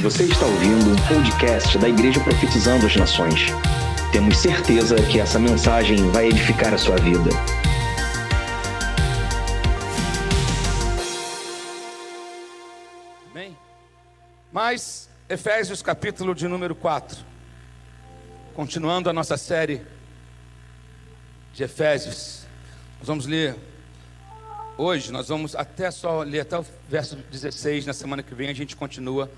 Você está ouvindo um podcast da Igreja Profetizando as Nações. Temos certeza que essa mensagem vai edificar a sua vida. Amém? Mas, Efésios capítulo de número 4. Continuando a nossa série de Efésios. Nós vamos ler hoje, nós vamos até só ler até o verso 16. Na semana que vem a gente continua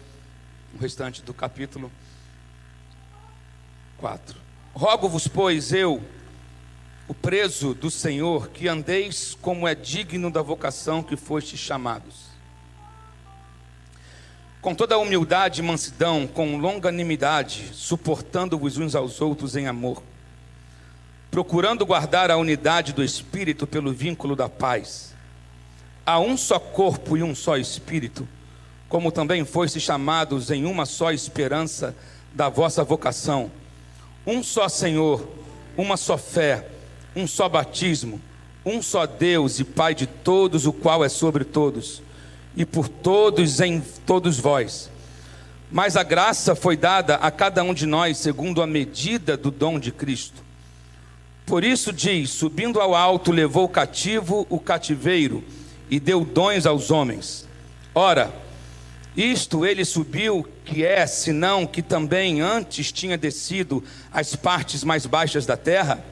o restante do capítulo 4. Rogo-vos, pois, eu, o preso do Senhor, que andeis como é digno da vocação que fostes chamados. Com toda a humildade e mansidão, com longanimidade, suportando-vos uns aos outros em amor, procurando guardar a unidade do Espírito pelo vínculo da paz. Há um só corpo e um só Espírito como também foste chamados em uma só esperança da vossa vocação. Um só Senhor, uma só fé, um só batismo, um só Deus e Pai de todos, o qual é sobre todos, e por todos em todos vós. Mas a graça foi dada a cada um de nós segundo a medida do dom de Cristo. Por isso diz: subindo ao alto, levou cativo o cativeiro e deu dons aos homens. Ora, isto ele subiu, que é, senão que também antes tinha descido às partes mais baixas da terra?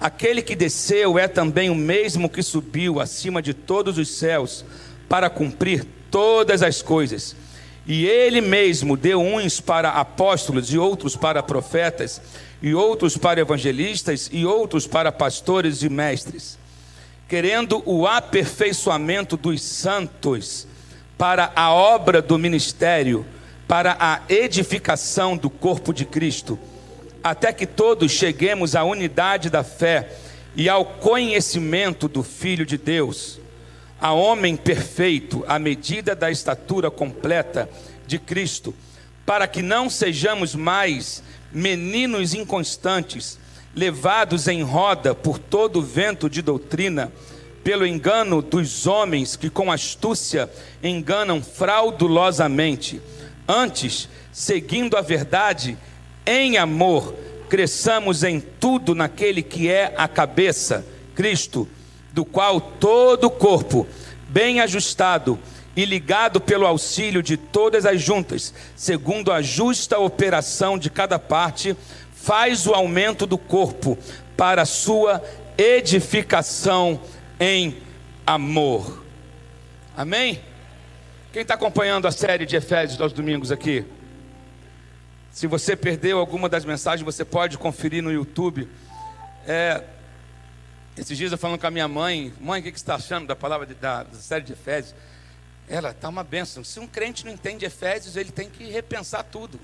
Aquele que desceu é também o mesmo que subiu acima de todos os céus para cumprir todas as coisas. E ele mesmo deu uns para apóstolos, e outros para profetas, e outros para evangelistas, e outros para pastores e mestres, querendo o aperfeiçoamento dos santos para a obra do ministério, para a edificação do corpo de Cristo, até que todos cheguemos à unidade da fé e ao conhecimento do Filho de Deus, a homem perfeito, à medida da estatura completa de Cristo, para que não sejamos mais meninos inconstantes, levados em roda por todo o vento de doutrina, pelo engano dos homens que com astúcia enganam fraudulosamente. Antes, seguindo a verdade, em amor, cresçamos em tudo naquele que é a cabeça, Cristo, do qual todo o corpo, bem ajustado e ligado pelo auxílio de todas as juntas, segundo a justa operação de cada parte, faz o aumento do corpo para a sua edificação em amor. Amém? Quem está acompanhando a série de Efésios aos domingos aqui? Se você perdeu alguma das mensagens, você pode conferir no YouTube. É, esses dias eu falando com a minha mãe, mãe, o que, que você está achando da palavra de, da, da série de Efésios? Ela está uma bênção. Se um crente não entende Efésios, ele tem que repensar tudo.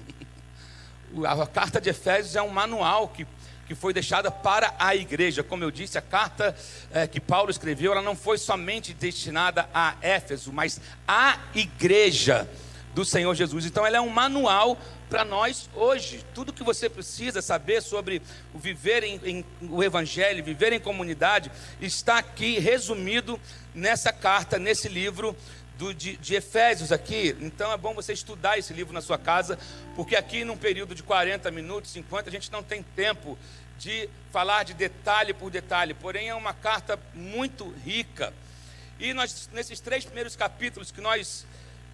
A carta de Efésios é um manual que que foi deixada para a igreja. Como eu disse, a carta é, que Paulo escreveu, ela não foi somente destinada a Éfeso, mas à igreja do Senhor Jesus. Então, ela é um manual para nós hoje. Tudo que você precisa saber sobre o viver em, em, o Evangelho, viver em comunidade, está aqui resumido nessa carta, nesse livro do, de, de, Efésios aqui. Então é bom você estudar esse livro na sua casa, porque aqui num período de 40 minutos, 50, a gente não tem tempo de falar de detalhe por detalhe, porém é uma carta muito rica. E nós, nesses três primeiros capítulos que nós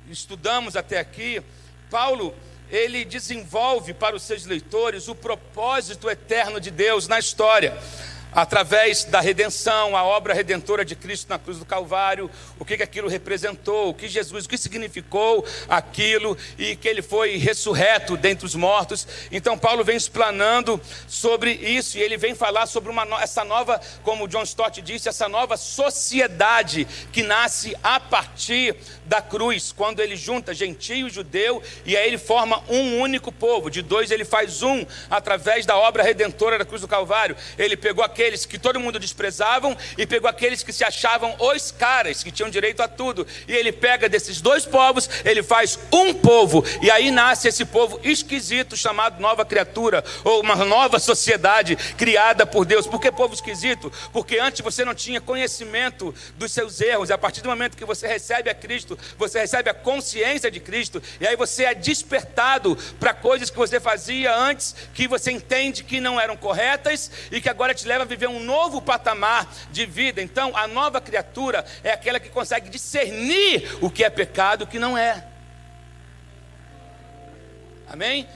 estudamos até aqui, Paulo ele desenvolve para os seus leitores o propósito eterno de Deus na história através da redenção, a obra redentora de Cristo na cruz do Calvário, o que, que aquilo representou, o que Jesus, o que significou aquilo e que ele foi ressurreto dentre os mortos. Então Paulo vem explanando sobre isso e ele vem falar sobre uma, essa nova, como John Stott disse, essa nova sociedade que nasce a partir da cruz, quando ele junta gentio e judeu e aí ele forma um único povo, de dois ele faz um através da obra redentora da cruz do Calvário. Ele pegou aquele aqueles que todo mundo desprezavam e pegou aqueles que se achavam os caras, que tinham direito a tudo. E ele pega desses dois povos, ele faz um povo. E aí nasce esse povo esquisito chamado nova criatura, ou uma nova sociedade criada por Deus. Por que povo esquisito? Porque antes você não tinha conhecimento dos seus erros. E a partir do momento que você recebe a Cristo, você recebe a consciência de Cristo, e aí você é despertado para coisas que você fazia antes, que você entende que não eram corretas e que agora te leva a viver um novo patamar de vida. Então, a nova criatura é aquela que consegue discernir o que é pecado e o que não é. Amém?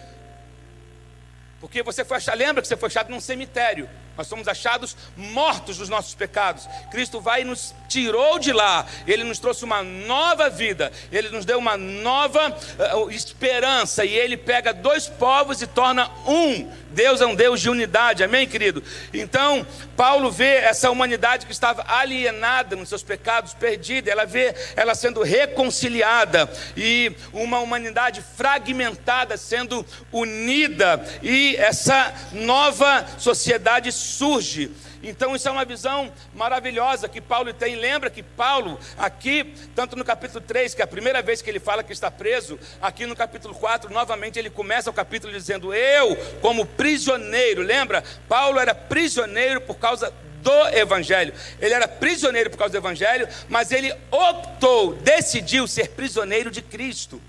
Porque você foi achado, lembra que você foi achado num cemitério. Nós somos achados mortos dos nossos pecados. Cristo vai e nos tirou de lá. Ele nos trouxe uma nova vida. Ele nos deu uma nova uh, esperança. E ele pega dois povos e torna um. Deus é um Deus de unidade. Amém, querido? Então, Paulo vê essa humanidade que estava alienada nos seus pecados, perdida. Ela vê ela sendo reconciliada e uma humanidade fragmentada sendo unida. E essa nova sociedade surge. Então, isso é uma visão maravilhosa que Paulo tem. Lembra que Paulo, aqui, tanto no capítulo 3, que é a primeira vez que ele fala que está preso, aqui no capítulo 4, novamente ele começa o capítulo dizendo: Eu, como prisioneiro, lembra? Paulo era prisioneiro por causa do Evangelho. Ele era prisioneiro por causa do Evangelho, mas ele optou, decidiu ser prisioneiro de Cristo.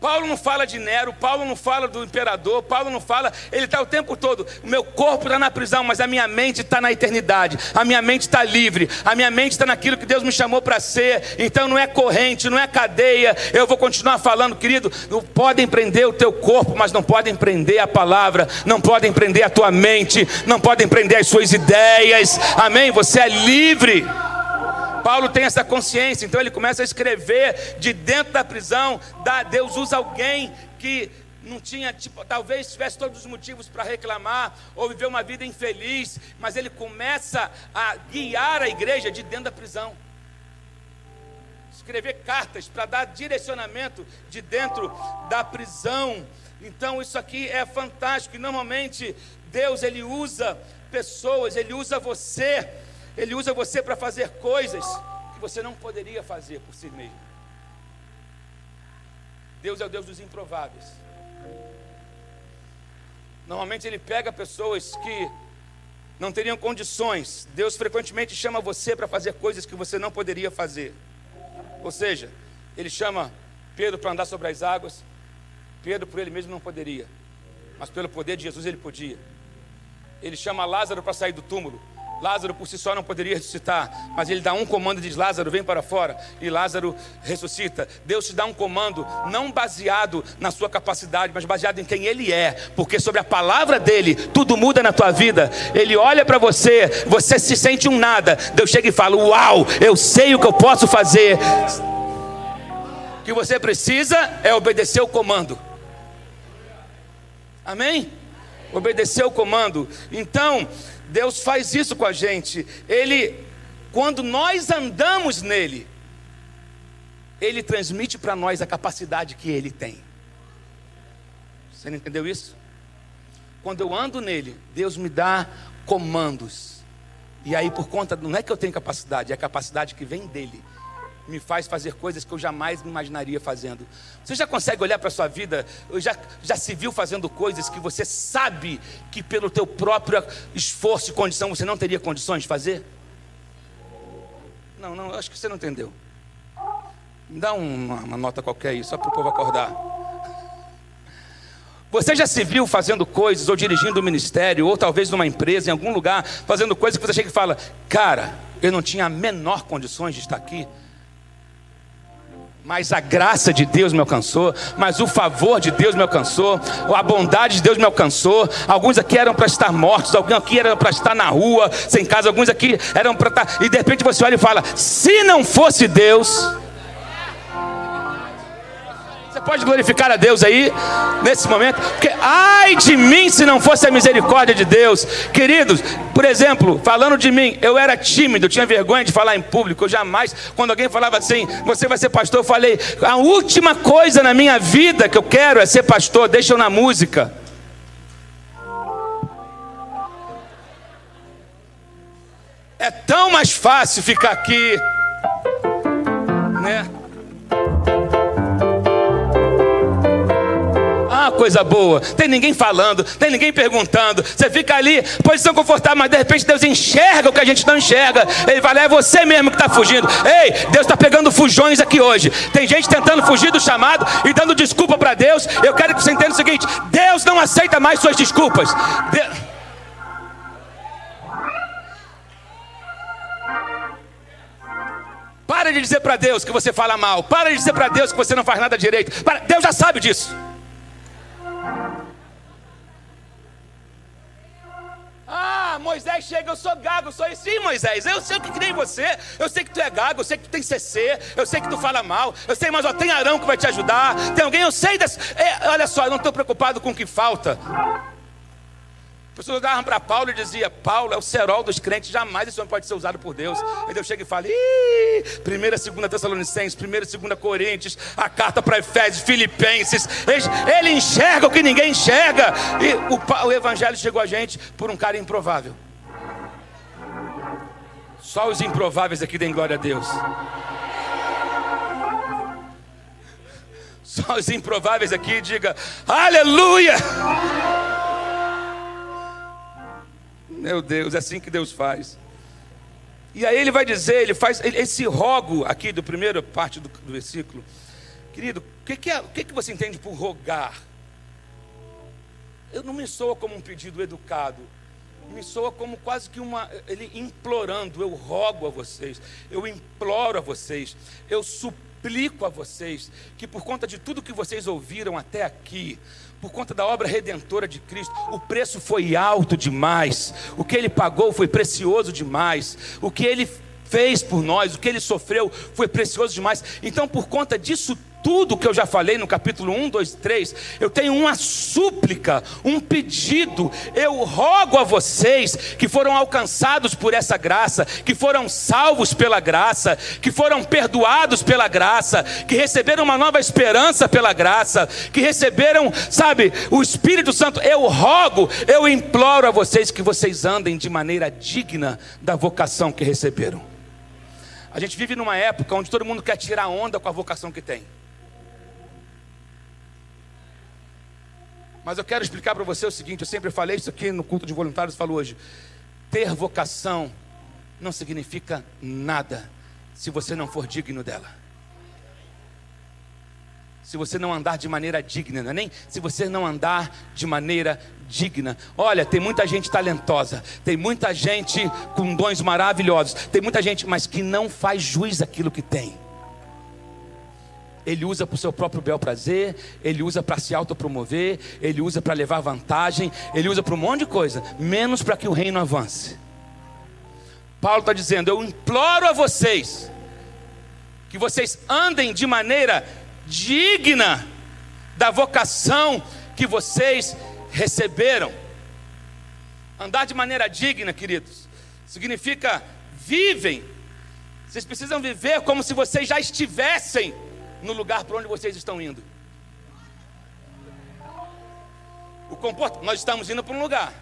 Paulo não fala de Nero, Paulo não fala do imperador, Paulo não fala, ele está o tempo todo. O meu corpo está na prisão, mas a minha mente está na eternidade, a minha mente está livre, a minha mente está naquilo que Deus me chamou para ser. Então não é corrente, não é cadeia. Eu vou continuar falando, querido. Não podem prender o teu corpo, mas não podem prender a palavra, não podem prender a tua mente, não podem prender as suas ideias. Amém? Você é livre. Paulo tem essa consciência, então ele começa a escrever de dentro da prisão. Deus usa alguém que não tinha, tipo, talvez tivesse todos os motivos para reclamar ou viver uma vida infeliz, mas ele começa a guiar a igreja de dentro da prisão. Escrever cartas para dar direcionamento de dentro da prisão. Então isso aqui é fantástico. E normalmente Deus ele usa pessoas, ele usa você ele usa você para fazer coisas que você não poderia fazer por si mesmo. Deus é o Deus dos improváveis. Normalmente ele pega pessoas que não teriam condições. Deus frequentemente chama você para fazer coisas que você não poderia fazer. Ou seja, ele chama Pedro para andar sobre as águas. Pedro por ele mesmo não poderia, mas pelo poder de Jesus ele podia. Ele chama Lázaro para sair do túmulo. Lázaro por si só não poderia ressuscitar, mas ele dá um comando e diz: Lázaro, vem para fora. E Lázaro ressuscita. Deus te dá um comando não baseado na sua capacidade, mas baseado em quem ele é, porque sobre a palavra dele tudo muda na tua vida. Ele olha para você, você se sente um nada. Deus chega e fala: Uau, eu sei o que eu posso fazer. O que você precisa é obedecer o comando. Amém? Obedecer o comando. Então, Deus faz isso com a gente. Ele, quando nós andamos nele, ele transmite para nós a capacidade que ele tem. Você não entendeu isso? Quando eu ando nele, Deus me dá comandos. E aí, por conta, não é que eu tenho capacidade, é a capacidade que vem dele me faz fazer coisas que eu jamais me imaginaria fazendo. Você já consegue olhar para a sua vida, já, já se viu fazendo coisas que você sabe que pelo teu próprio esforço e condição você não teria condições de fazer? Não, não, acho que você não entendeu. Me dá uma, uma nota qualquer aí, só para o povo acordar. Você já se viu fazendo coisas, ou dirigindo um ministério, ou talvez numa empresa, em algum lugar, fazendo coisas que você chega e fala: Cara, eu não tinha a menor condições de estar aqui, mas a graça de Deus me alcançou, mas o favor de Deus me alcançou, a bondade de Deus me alcançou. Alguns aqui eram para estar mortos, alguns aqui eram para estar na rua, sem casa, alguns aqui eram para estar. E de repente você olha e fala: se não fosse Deus, você pode glorificar a Deus aí, nesse momento, porque ai de mim se não fosse a misericórdia de Deus. Queridos, por exemplo, falando de mim, eu era tímido, eu tinha vergonha de falar em público, eu jamais, quando alguém falava assim, você vai ser pastor, eu falei, a última coisa na minha vida que eu quero é ser pastor, deixa eu na música. É tão mais fácil ficar aqui, né? Ah, coisa boa. Tem ninguém falando, tem ninguém perguntando. Você fica ali, posição confortável, mas de repente Deus enxerga o que a gente não enxerga. Ele vai lá, é você mesmo que está fugindo. Ei, Deus está pegando fujões aqui hoje. Tem gente tentando fugir do chamado e dando desculpa para Deus. Eu quero que você entenda o seguinte: Deus não aceita mais suas desculpas. Deus... Para de dizer para Deus que você fala mal. Para de dizer para Deus que você não faz nada direito. Para... Deus já sabe disso. Ah, Moisés chega, eu sou gago, sou isso. Sim, Moisés, eu sei o que nem você. Eu sei que tu é gago, eu sei que tu tem CC, eu sei que tu fala mal. Eu sei, mas ó, tem Arão que vai te ajudar. Tem alguém, eu sei. É, olha só, eu não estou preocupado com o que falta pessoas olhavam para Paulo e diziam: Paulo é o cerol dos crentes, jamais esse homem pode ser usado por Deus. E Deus chega e fala: primeira, segunda Tessalonicenses, primeira, segunda Coríntios, a carta para Efésios, Filipenses. Ele enxerga o que ninguém enxerga. E o, o evangelho chegou a gente por um cara improvável. Só os improváveis aqui deem glória a Deus. Só os improváveis aqui diga aleluia. Meu Deus, é assim que Deus faz. E aí ele vai dizer, ele faz esse rogo aqui do primeira parte do, do versículo. Querido, o que, que, é, que, que você entende por rogar? Eu não me soa como um pedido educado, me soa como quase que uma. Ele implorando, eu rogo a vocês, eu imploro a vocês, eu suplico a vocês, que por conta de tudo que vocês ouviram até aqui, por conta da obra redentora de Cristo, o preço foi alto demais, o que ele pagou foi precioso demais, o que ele fez por nós, o que ele sofreu foi precioso demais. Então, por conta disso tudo que eu já falei no capítulo 1, 2, 3, eu tenho uma súplica, um pedido. Eu rogo a vocês que foram alcançados por essa graça, que foram salvos pela graça, que foram perdoados pela graça, que receberam uma nova esperança pela graça, que receberam, sabe, o Espírito Santo. Eu rogo, eu imploro a vocês que vocês andem de maneira digna da vocação que receberam. A gente vive numa época onde todo mundo quer tirar onda com a vocação que tem. Mas eu quero explicar para você o seguinte: eu sempre falei isso aqui no culto de voluntários, falo hoje. Ter vocação não significa nada se você não for digno dela. Se você não andar de maneira digna, não é nem se você não andar de maneira digna. Olha, tem muita gente talentosa, tem muita gente com dons maravilhosos, tem muita gente, mas que não faz juiz aquilo que tem ele usa para o seu próprio bel prazer, ele usa para se autopromover, ele usa para levar vantagem, ele usa para um monte de coisa, menos para que o reino avance. Paulo está dizendo: Eu imploro a vocês que vocês andem de maneira digna da vocação que vocês receberam. Andar de maneira digna, queridos, significa vivem. Vocês precisam viver como se vocês já estivessem no lugar para onde vocês estão indo. O comporta... Nós estamos indo para um lugar.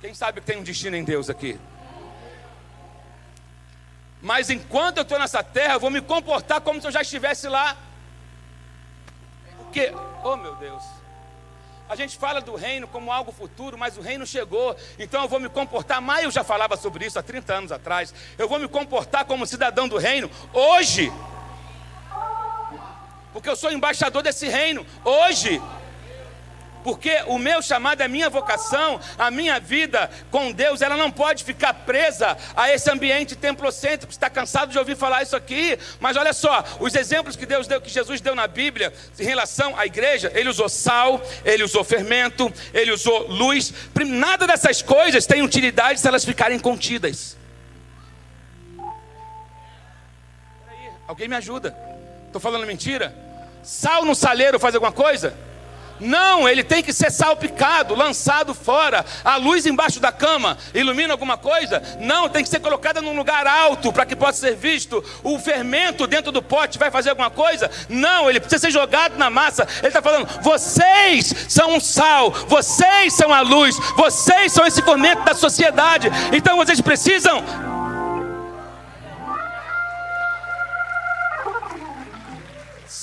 Quem sabe que tem um destino em Deus aqui? Mas enquanto eu estou nessa terra, eu vou me comportar como se eu já estivesse lá. Porque, oh meu Deus, a gente fala do reino como algo futuro, mas o reino chegou, então eu vou me comportar. Maio já falava sobre isso há 30 anos atrás. Eu vou me comportar como cidadão do reino hoje porque eu sou embaixador desse reino hoje. Porque o meu chamado, a minha vocação, a minha vida com Deus, ela não pode ficar presa a esse ambiente templocêntrico. Está cansado de ouvir falar isso aqui, mas olha só, os exemplos que Deus deu, que Jesus deu na Bíblia, em relação à igreja, ele usou sal, ele usou fermento, ele usou luz. Nada dessas coisas tem utilidade se elas ficarem contidas. Alguém me ajuda? Estou falando mentira? Sal no saleiro faz alguma coisa? Não, ele tem que ser salpicado, lançado fora. A luz embaixo da cama ilumina alguma coisa? Não, tem que ser colocada num lugar alto para que possa ser visto. O fermento dentro do pote vai fazer alguma coisa? Não, ele precisa ser jogado na massa. Ele está falando: vocês são um sal, vocês são a luz, vocês são esse fermento da sociedade. Então vocês precisam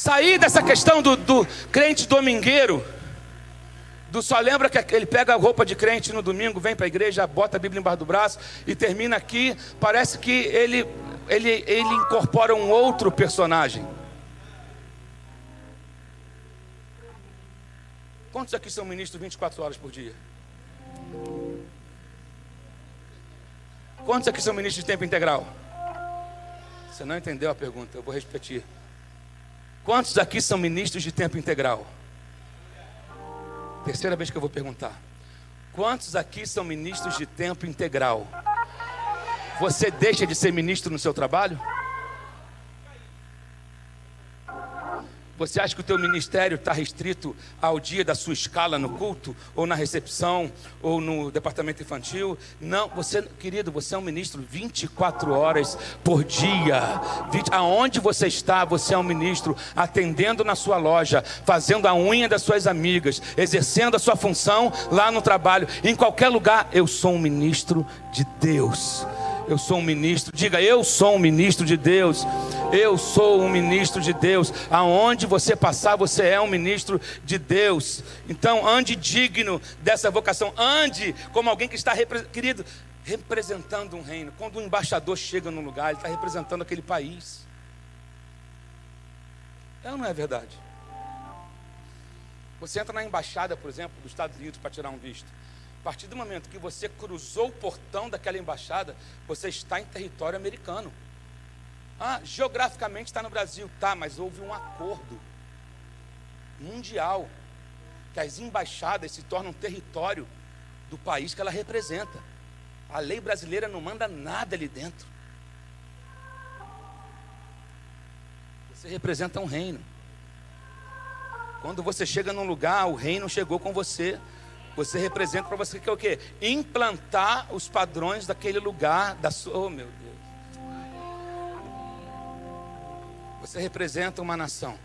Sair dessa questão do, do crente domingueiro, do só lembra que ele pega a roupa de crente no domingo, vem para a igreja, bota a Bíblia embaixo do braço e termina aqui. Parece que ele, ele, ele incorpora um outro personagem. Quantos aqui são ministros 24 horas por dia? Quantos aqui são ministros de tempo integral? Você não entendeu a pergunta, eu vou repetir. Quantos aqui são ministros de tempo integral? Terceira vez que eu vou perguntar. Quantos aqui são ministros de tempo integral? Você deixa de ser ministro no seu trabalho? Você acha que o teu ministério está restrito ao dia da sua escala no culto, ou na recepção, ou no departamento infantil? Não, você, querido, você é um ministro 24 horas por dia. 20, aonde você está, você é um ministro atendendo na sua loja, fazendo a unha das suas amigas, exercendo a sua função lá no trabalho, em qualquer lugar. Eu sou um ministro de Deus. Eu sou um ministro. Diga, eu sou um ministro de Deus. Eu sou um ministro de Deus. Aonde você passar, você é um ministro de Deus. Então, ande digno dessa vocação. Ande como alguém que está, querido, representando um reino. Quando um embaixador chega num lugar, ele está representando aquele país. É ou não é verdade? Você entra na embaixada, por exemplo, dos Estados Unidos para tirar um visto partir do momento que você cruzou o portão daquela embaixada, você está em território americano. Ah, geograficamente está no Brasil, tá, mas houve um acordo mundial que as embaixadas se tornam território do país que ela representa. A lei brasileira não manda nada ali dentro. Você representa um reino. Quando você chega num lugar, o reino chegou com você. Você representa para você que é o quê? Implantar os padrões daquele lugar da sua. Oh, meu Deus. Você representa uma nação.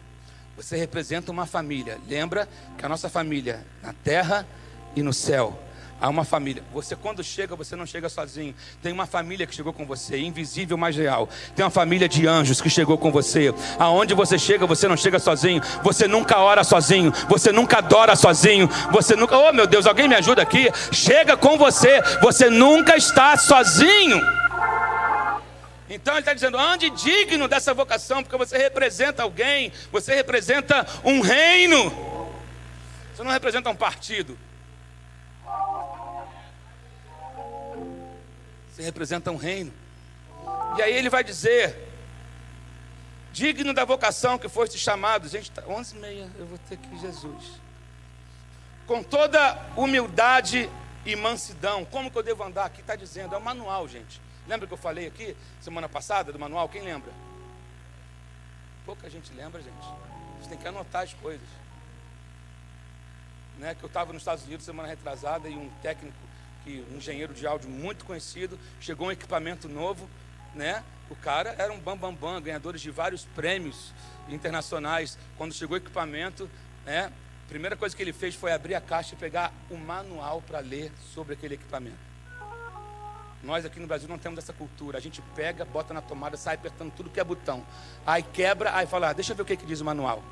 Você representa uma família. Lembra que a nossa família na terra e no céu Há uma família. Você, quando chega, você não chega sozinho. Tem uma família que chegou com você, invisível, mas real. Tem uma família de anjos que chegou com você. Aonde você chega, você não chega sozinho. Você nunca ora sozinho. Você nunca adora sozinho. Você nunca. Oh, meu Deus, alguém me ajuda aqui. Chega com você. Você nunca está sozinho. Então ele está dizendo: ande digno dessa vocação, porque você representa alguém, você representa um reino, você não representa um partido. Representa um reino. E aí ele vai dizer: digno da vocação que foste chamado. Gente, tá 11 e meia, eu vou ter que Jesus. Com toda humildade e mansidão. Como que eu devo andar? Aqui está dizendo, é o manual, gente. Lembra que eu falei aqui semana passada do manual? Quem lembra? Pouca gente lembra, gente. Gente tem que anotar as coisas. Né, que eu estava nos Estados Unidos semana retrasada e um técnico que um engenheiro de áudio muito conhecido, chegou um equipamento novo, né? O cara era um bambambam, bam, bam, ganhadores de vários prêmios internacionais. Quando chegou o equipamento, né? A primeira coisa que ele fez foi abrir a caixa e pegar o manual para ler sobre aquele equipamento. Nós aqui no Brasil não temos essa cultura. A gente pega, bota na tomada, sai apertando tudo que é botão. Aí quebra, aí fala, ah, deixa eu ver o que, que diz o manual.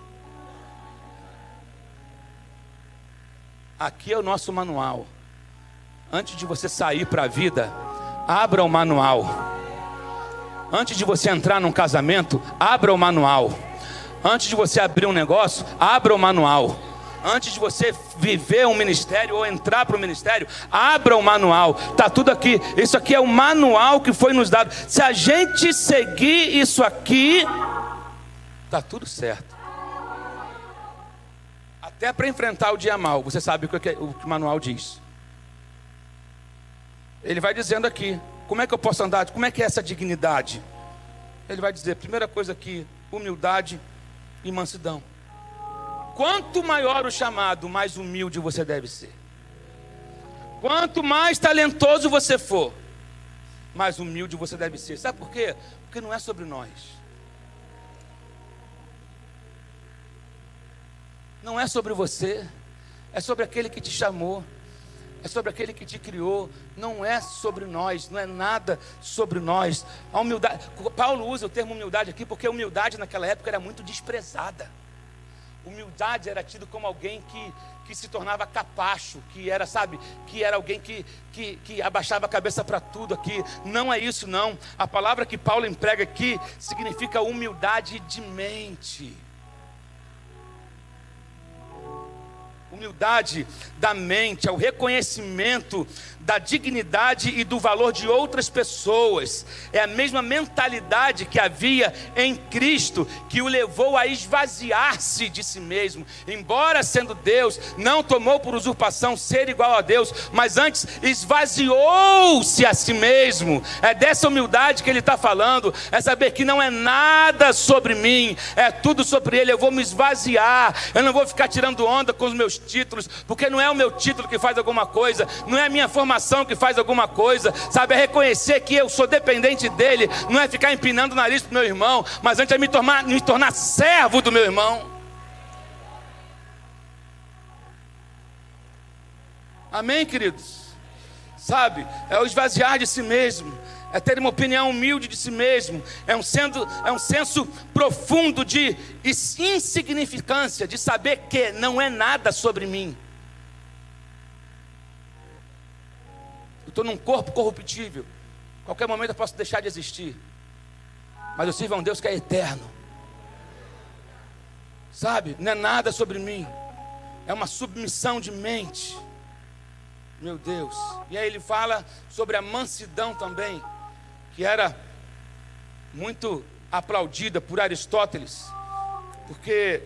Aqui é o nosso manual. Antes de você sair para a vida, abra o manual. Antes de você entrar num casamento, abra o manual. Antes de você abrir um negócio, abra o manual. Antes de você viver um ministério ou entrar para o ministério, abra o manual. Tá tudo aqui. Isso aqui é o manual que foi nos dado. Se a gente seguir isso aqui, tá tudo certo. Até para enfrentar o dia mal, você sabe o que, o que o manual diz. Ele vai dizendo aqui: como é que eu posso andar? Como é que é essa dignidade? Ele vai dizer: primeira coisa aqui, humildade e mansidão. Quanto maior o chamado, mais humilde você deve ser. Quanto mais talentoso você for, mais humilde você deve ser. Sabe por quê? Porque não é sobre nós. Não é sobre você, é sobre aquele que te chamou é sobre aquele que te criou, não é sobre nós, não é nada sobre nós. A humildade, Paulo usa o termo humildade aqui porque a humildade naquela época era muito desprezada. Humildade era tido como alguém que, que se tornava capacho, que era, sabe, que era alguém que, que, que abaixava a cabeça para tudo aqui. Não é isso, não. A palavra que Paulo emprega aqui significa humildade de mente. Humildade da mente, ao reconhecimento da dignidade e do valor de outras pessoas. É a mesma mentalidade que havia em Cristo que o levou a esvaziar-se de si mesmo. Embora sendo Deus, não tomou por usurpação ser igual a Deus, mas antes esvaziou-se a si mesmo. É dessa humildade que ele está falando. É saber que não é nada sobre mim, é tudo sobre Ele. Eu vou me esvaziar. Eu não vou ficar tirando onda com os meus títulos, porque não é o meu título que faz alguma coisa, não é a minha formação que faz alguma coisa, sabe? É reconhecer que eu sou dependente dele, não é ficar empinando o nariz do meu irmão, mas antes é me tornar, me tornar servo do meu irmão. Amém, queridos? Sabe? É o esvaziar de si mesmo, é ter uma opinião humilde de si mesmo, é um, sendo, é um senso profundo de insignificância, de saber que não é nada sobre mim. Estou num corpo corruptível. Qualquer momento eu posso deixar de existir. Mas eu sirvo a um Deus que é eterno. Sabe? Não é nada sobre mim. É uma submissão de mente. Meu Deus. E aí ele fala sobre a mansidão também, que era muito aplaudida por Aristóteles, porque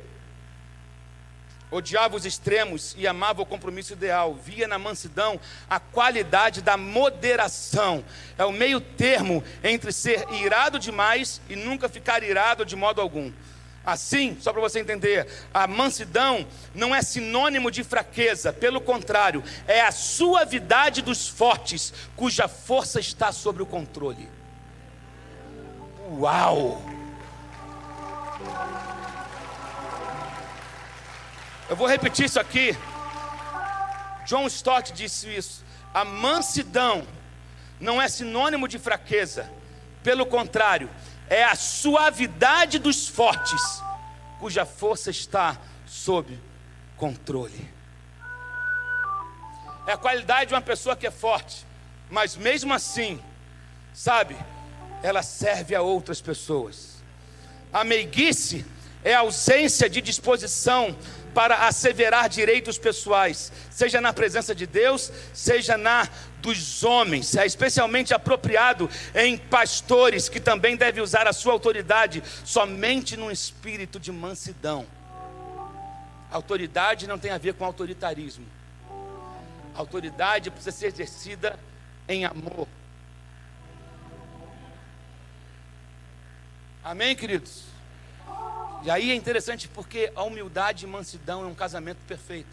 odiava os extremos e amava o compromisso ideal, via na mansidão a qualidade da moderação. É o meio termo entre ser irado demais e nunca ficar irado de modo algum. Assim, só para você entender, a mansidão não é sinônimo de fraqueza, pelo contrário, é a suavidade dos fortes, cuja força está sob o controle. Uau! Eu vou repetir isso aqui. John Stott disse isso. A mansidão não é sinônimo de fraqueza. Pelo contrário, é a suavidade dos fortes, cuja força está sob controle. É a qualidade de uma pessoa que é forte, mas mesmo assim, sabe, ela serve a outras pessoas. A meiguice é a ausência de disposição para asseverar direitos pessoais, seja na presença de Deus, seja na dos homens. É especialmente apropriado em pastores que também devem usar a sua autoridade somente num espírito de mansidão. Autoridade não tem a ver com autoritarismo. autoridade precisa ser exercida em amor. Amém, queridos? E aí é interessante porque a humildade e mansidão é um casamento perfeito.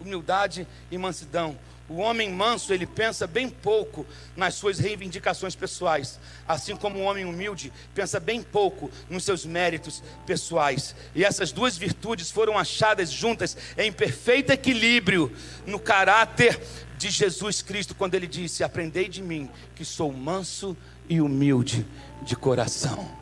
Humildade e mansidão. O homem manso, ele pensa bem pouco nas suas reivindicações pessoais, assim como o homem humilde pensa bem pouco nos seus méritos pessoais. E essas duas virtudes foram achadas juntas em perfeito equilíbrio no caráter de Jesus Cristo, quando ele disse: Aprendei de mim, que sou manso e humilde de coração.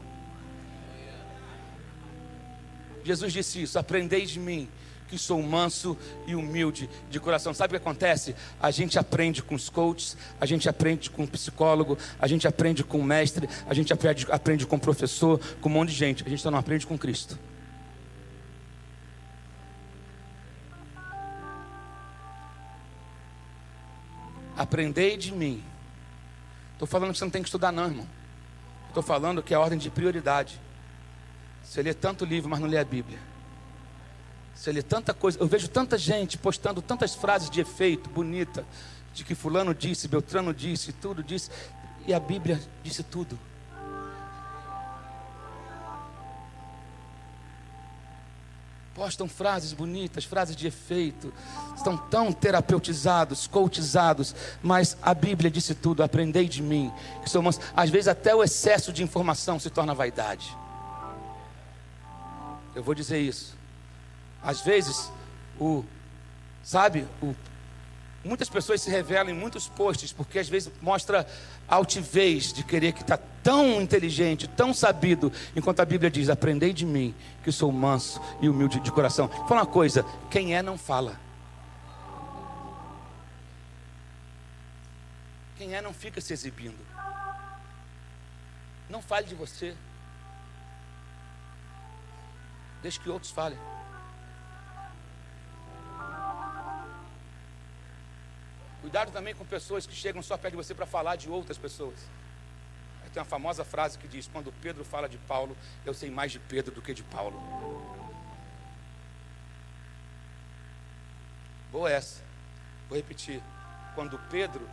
Jesus disse isso: aprendei de mim, que sou manso e humilde de coração. Sabe o que acontece? A gente aprende com os coaches, a gente aprende com o psicólogo, a gente aprende com o mestre, a gente aprende, aprende com o professor, com um monte de gente. A gente só não aprende com Cristo. Aprendei de mim. Estou falando que você não tem que estudar, não, irmão. Estou falando que é a ordem de prioridade. Você lê tanto livro, mas não lê a Bíblia. Você lê tanta coisa. Eu vejo tanta gente postando tantas frases de efeito, bonita, de que fulano disse, Beltrano disse, tudo disse. E a Bíblia disse tudo. postam frases bonitas, frases de efeito, estão tão terapeutizados, coachizados, mas a Bíblia disse tudo, aprendei de mim, às vezes até o excesso de informação se torna vaidade. Eu vou dizer isso. Às vezes, o Sabe, o, muitas pessoas se revelam em muitos posts, porque às vezes mostra altivez de querer que está tão inteligente, tão sabido, enquanto a Bíblia diz: Aprendei de mim, que sou manso e humilde de coração. Fala uma coisa: quem é, não fala. Quem é, não fica se exibindo. Não fale de você. Deixe que outros falem. Cuidado também com pessoas que chegam só perto de você para falar de outras pessoas. Tem uma famosa frase que diz: Quando Pedro fala de Paulo, eu sei mais de Pedro do que de Paulo. Boa essa. Vou repetir. Quando Pedro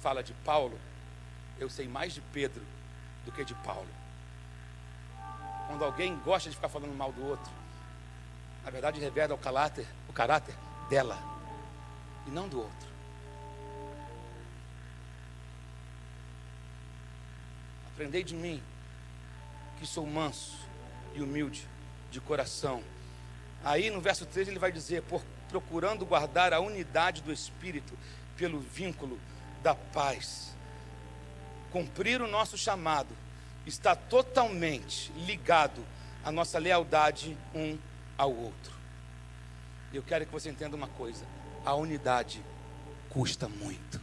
fala de Paulo, eu sei mais de Pedro do que de Paulo. Quando alguém gosta de ficar falando mal do outro, na verdade revela o caráter, o caráter dela e não do outro. Aprendei de mim, que sou manso e humilde de coração. Aí no verso 13 ele vai dizer: por, procurando guardar a unidade do espírito pelo vínculo da paz. Cumprir o nosso chamado está totalmente ligado à nossa lealdade um ao outro. Eu quero que você entenda uma coisa: a unidade custa muito.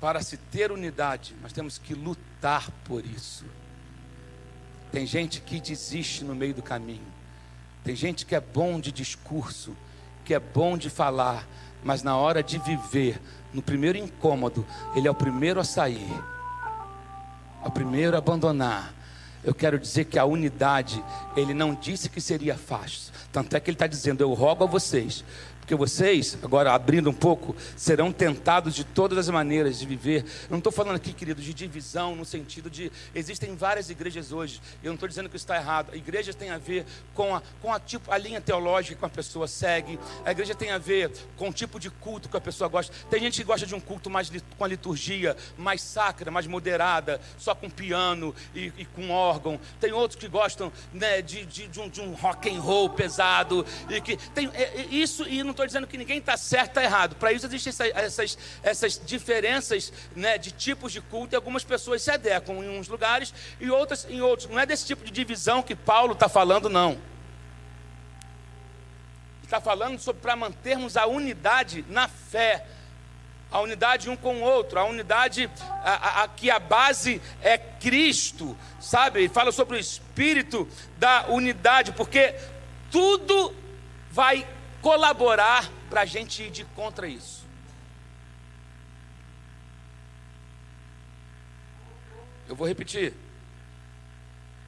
Para se ter unidade, nós temos que lutar por isso. Tem gente que desiste no meio do caminho. Tem gente que é bom de discurso, que é bom de falar, mas na hora de viver, no primeiro incômodo, ele é o primeiro a sair, é o primeiro a abandonar. Eu quero dizer que a unidade, ele não disse que seria fácil. Tanto é que ele está dizendo: Eu rogo a vocês, porque vocês, agora abrindo um pouco, serão tentados de todas as maneiras de viver. Eu não estou falando aqui, querido, de divisão, no sentido de. Existem várias igrejas hoje. Eu não estou dizendo que isso está errado. A igreja tem a ver com, a, com a, tipo, a linha teológica que a pessoa segue. A igreja tem a ver com o tipo de culto que a pessoa gosta. Tem gente que gosta de um culto mais com a liturgia mais sacra, mais moderada, só com piano e, e com órgão. Tem outros que gostam né, de, de, de, um, de um rock and roll pesado. E que tem é, é, isso e não estou dizendo que ninguém está certo ou tá errado. Para isso existem essas, essas, essas diferenças né, de tipos de culto e algumas pessoas se adequam em uns lugares e outras em outros. Não é desse tipo de divisão que Paulo está falando, não. Está falando sobre para mantermos a unidade na fé, a unidade um com o outro, a unidade a, a, a, que a base é Cristo, sabe? Ele fala sobre o espírito da unidade, porque tudo vai colaborar para a gente ir de contra isso. Eu vou repetir.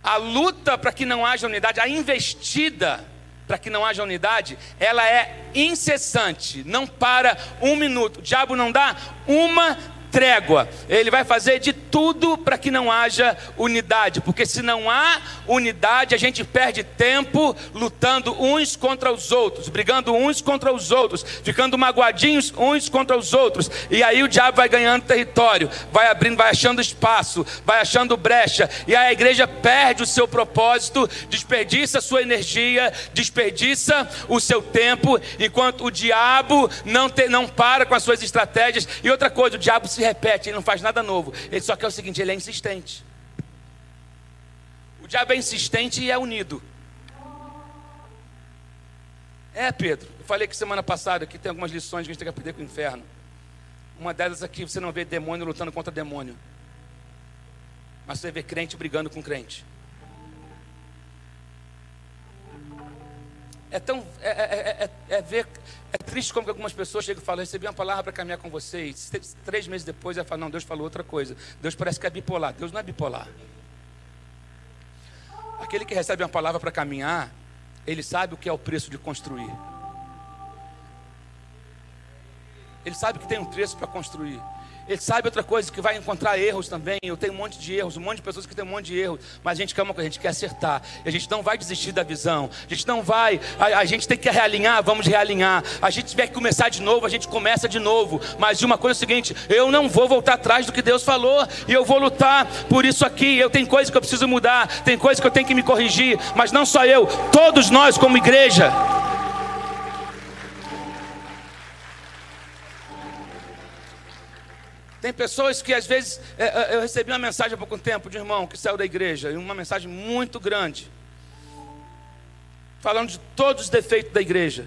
A luta para que não haja unidade, a investida para que não haja unidade, ela é incessante, não para um minuto. O diabo não dá uma trégua. Ele vai fazer de tudo para que não haja unidade, porque se não há unidade, a gente perde tempo lutando uns contra os outros, brigando uns contra os outros, ficando magoadinhos uns contra os outros. E aí o diabo vai ganhando território, vai abrindo, vai achando espaço, vai achando brecha, e aí a igreja perde o seu propósito, desperdiça a sua energia, desperdiça o seu tempo, enquanto o diabo não, te, não para com as suas estratégias. E outra coisa, o diabo se repete, ele não faz nada novo. Ele só quer o seguinte: ele é insistente. O diabo é insistente e é unido. É, Pedro. Eu falei que semana passada que tem algumas lições que a gente tem que aprender com o inferno. Uma delas aqui, você não vê demônio lutando contra demônio. Mas você vê crente brigando com crente. É tão. É, é, é, é, ver. É triste como que algumas pessoas chegam e falam: recebi uma palavra para caminhar com vocês. Três meses depois, ela fala: não, Deus falou outra coisa. Deus parece que é bipolar. Deus não é bipolar. Aquele que recebe uma palavra para caminhar, ele sabe o que é o preço de construir. Ele sabe que tem um preço para construir. Ele sabe outra coisa, que vai encontrar erros também. Eu tenho um monte de erros, um monte de pessoas que tem um monte de erros. Mas a gente quer uma coisa, a gente quer acertar. A gente não vai desistir da visão. A gente não vai. A, a, gente tem que realinhar, vamos realinhar. A gente tiver que começar de novo, a gente começa de novo. Mas uma coisa é o seguinte: eu não vou voltar atrás do que Deus falou. E eu vou lutar por isso aqui. Eu tenho coisas que eu preciso mudar, tem coisas que eu tenho que me corrigir. Mas não só eu, todos nós como igreja. Tem pessoas que às vezes. É, é, eu recebi uma mensagem há pouco tempo de um irmão que saiu da igreja, uma mensagem muito grande, falando de todos os defeitos da igreja.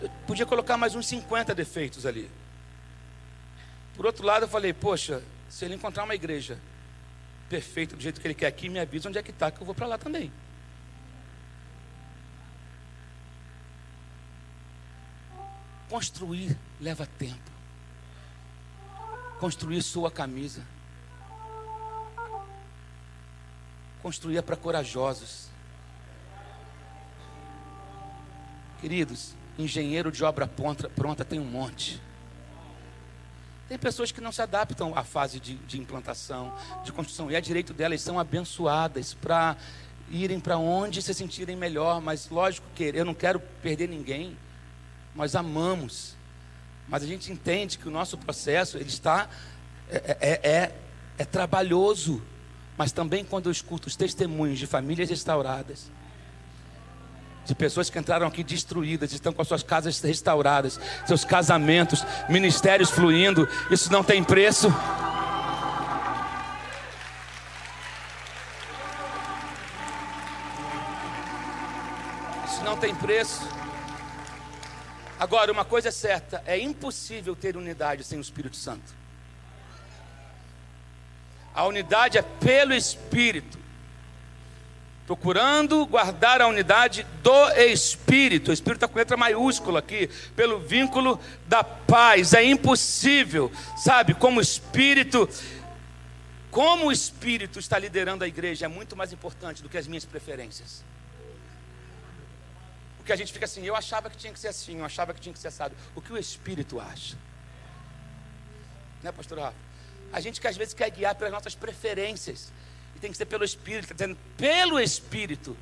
Eu podia colocar mais uns 50 defeitos ali. Por outro lado, eu falei: Poxa, se ele encontrar uma igreja perfeita do jeito que ele quer aqui, me avisa onde é que está, que eu vou para lá também. Construir leva tempo construir sua camisa. Construir para corajosos. Queridos, engenheiro de obra pronta, pronta tem um monte. Tem pessoas que não se adaptam à fase de, de implantação, de construção, e é direito delas, são abençoadas para irem para onde se sentirem melhor, mas lógico que eu não quero perder ninguém, nós amamos mas a gente entende que o nosso processo ele está é, é, é, é, é trabalhoso. Mas também quando eu escuto os testemunhos de famílias restauradas, de pessoas que entraram aqui destruídas, estão com as suas casas restauradas, seus casamentos, ministérios fluindo, isso não tem preço. Isso não tem preço. Agora, uma coisa é certa: é impossível ter unidade sem o Espírito Santo. A unidade é pelo Espírito. Procurando guardar a unidade do Espírito. O Espírito está com letra maiúscula aqui, pelo vínculo da paz. É impossível, sabe? Como o Espírito, como o Espírito está liderando a igreja é muito mais importante do que as minhas preferências. Porque a gente fica assim, eu achava que tinha que ser assim, eu achava que tinha que ser assado. O que o Espírito acha? Né, pastor Rafa? A gente que às vezes quer guiar pelas nossas preferências. E tem que ser pelo Espírito, está dizendo, pelo Espírito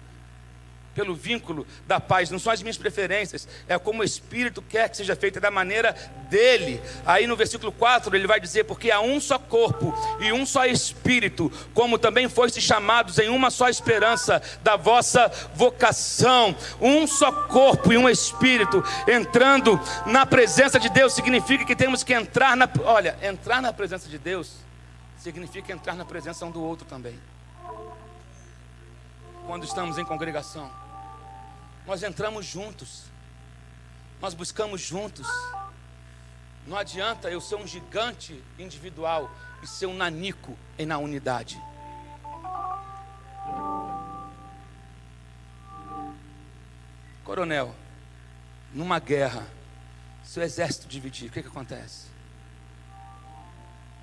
pelo vínculo da paz, não são as minhas preferências, é como o Espírito quer que seja feita da maneira dele. Aí no versículo 4 ele vai dizer: Porque há um só corpo e um só Espírito, como também foste chamados em uma só esperança da vossa vocação. Um só corpo e um Espírito, entrando na presença de Deus, significa que temos que entrar na. Olha, entrar na presença de Deus significa entrar na presença um do outro também. Quando estamos em congregação. Nós entramos juntos, nós buscamos juntos. Não adianta eu ser um gigante individual e ser um nanico em na unidade. Coronel, numa guerra, se o exército dividir, o que, que acontece?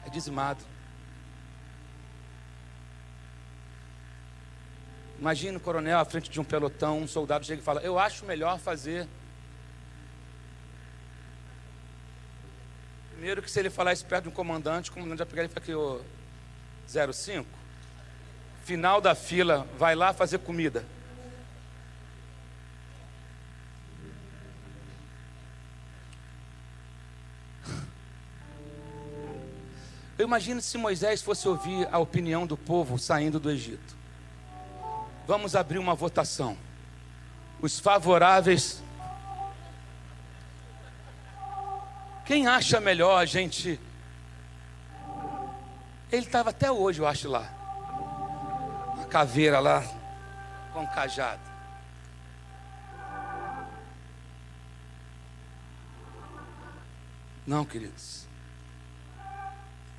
É dizimado. Imagina o coronel à frente de um pelotão, um soldado chega e fala: Eu acho melhor fazer. Primeiro que se ele falar isso perto de um comandante, o comandante vai pegar e fala aqui, ô 05, final da fila, vai lá fazer comida. Eu imagino se Moisés fosse ouvir a opinião do povo saindo do Egito. Vamos abrir uma votação. Os favoráveis. Quem acha melhor a gente. Ele estava até hoje, eu acho, lá. Uma caveira lá, com cajado. Não, queridos.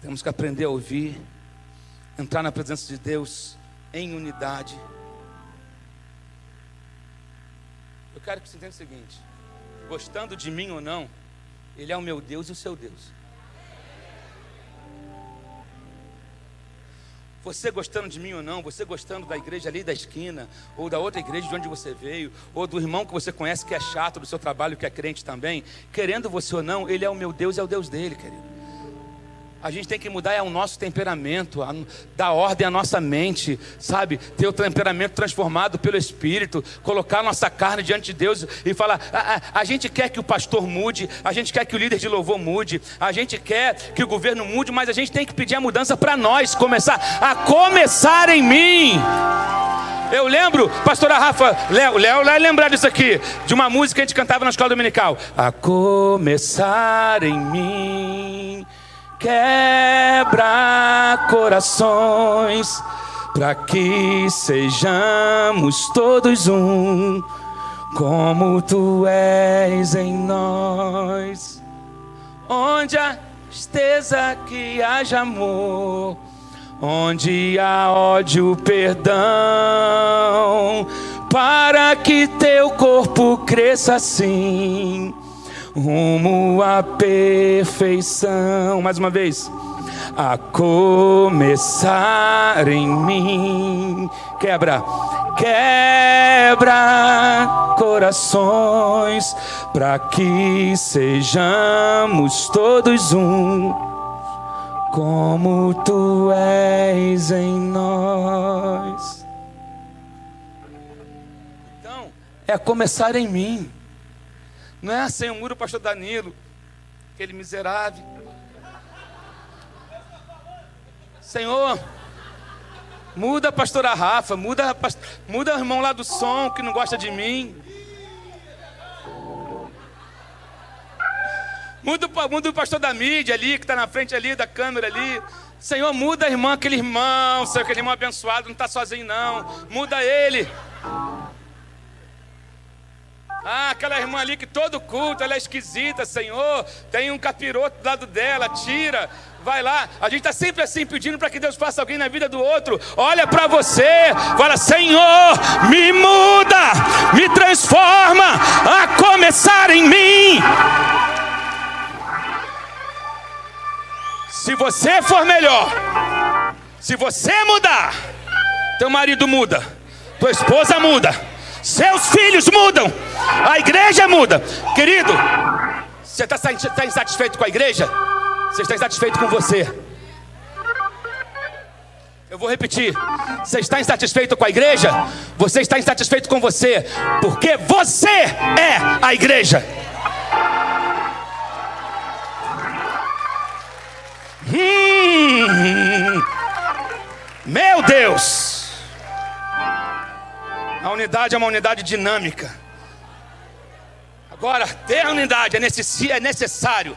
Temos que aprender a ouvir, entrar na presença de Deus em unidade. Eu quero que você entenda o seguinte: gostando de mim ou não, Ele é o meu Deus e o seu Deus. Você gostando de mim ou não, você gostando da igreja ali da esquina, ou da outra igreja de onde você veio, ou do irmão que você conhece que é chato do seu trabalho, que é crente também, querendo você ou não, ele é o meu Deus, é o Deus dele, querido. A gente tem que mudar é o nosso temperamento, a, dar ordem à nossa mente, sabe? Ter o temperamento transformado pelo Espírito, colocar a nossa carne diante de Deus e falar: a, a, a, gente quer que o pastor mude, a gente quer que o líder de louvor mude, a gente quer que o governo mude, mas a gente tem que pedir a mudança para nós, começar a começar em mim. Eu lembro, pastora Rafa, Léo, Léo vai lembrar disso aqui, de uma música que a gente cantava na escola dominical. A começar em mim quebra corações, para que sejamos todos um, como tu és em nós. Onde há tristeza que haja amor, onde há ódio, perdão, para que teu corpo cresça assim rumo à perfeição. Mais uma vez. A começar em mim, quebra, quebra corações, para que sejamos todos um, como tu és em nós. Então, é começar em mim. Não é assim o muro, pastor Danilo, aquele miserável. Senhor, muda a pastora Rafa, muda, muda o irmão lá do som que não gosta de mim. Muda, muda o pastor da mídia ali, que está na frente ali, da câmera ali. Senhor, muda a irmã, aquele irmão, Senhor, aquele irmão abençoado, não está sozinho não. Muda ele. Ah, aquela irmã ali que todo culto ela é esquisita, Senhor. Tem um capiroto do lado dela, tira. Vai lá, a gente está sempre assim pedindo para que Deus faça alguém na vida do outro. Olha para você, fala: Senhor, me muda, me transforma, a começar em mim. Se você for melhor, se você mudar, teu marido muda, tua esposa muda seus filhos mudam, a igreja muda. Querido, você está tá insatisfeito com a igreja? Você está insatisfeito com você? Eu vou repetir. Você está insatisfeito com a igreja? Você está insatisfeito com você, porque você é a igreja. Hum, meu Deus. A unidade é uma unidade dinâmica. Agora, ter a unidade é necessário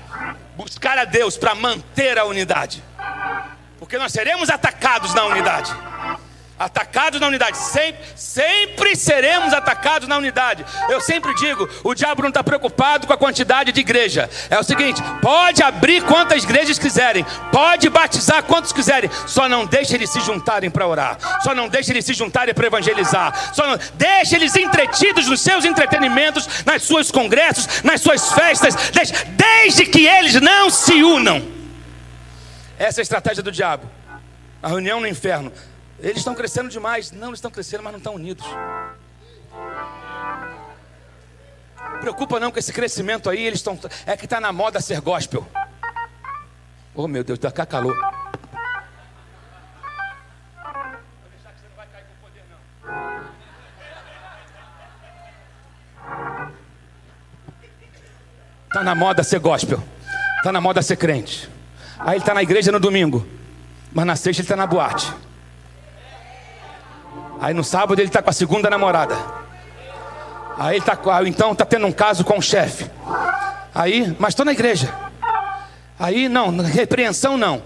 buscar a Deus para manter a unidade, porque nós seremos atacados na unidade atacados na unidade. Sempre, sempre seremos atacados na unidade. Eu sempre digo: o diabo não está preocupado com a quantidade de igreja. É o seguinte: pode abrir quantas igrejas quiserem, pode batizar quantos quiserem, só não deixe eles se juntarem para orar, só não deixe eles se juntarem para evangelizar, só não deixe eles entretidos nos seus entretenimentos, nas suas congressos, nas suas festas, deixe, desde que eles não se unam. Essa é a estratégia do diabo. A reunião no inferno eles estão crescendo demais. Não, eles estão crescendo, mas não estão unidos. Preocupa não com esse crescimento aí, eles estão. É que está na moda ser gospel. Oh meu Deus, dá cá calor. Está na moda ser gospel. Está na moda ser crente. Aí ele está na igreja no domingo. Mas na sexta ele está na boate. Aí no sábado ele está com a segunda namorada. Aí ele está então está tendo um caso com o chefe. Aí, mas estou na igreja. Aí não, repreensão não.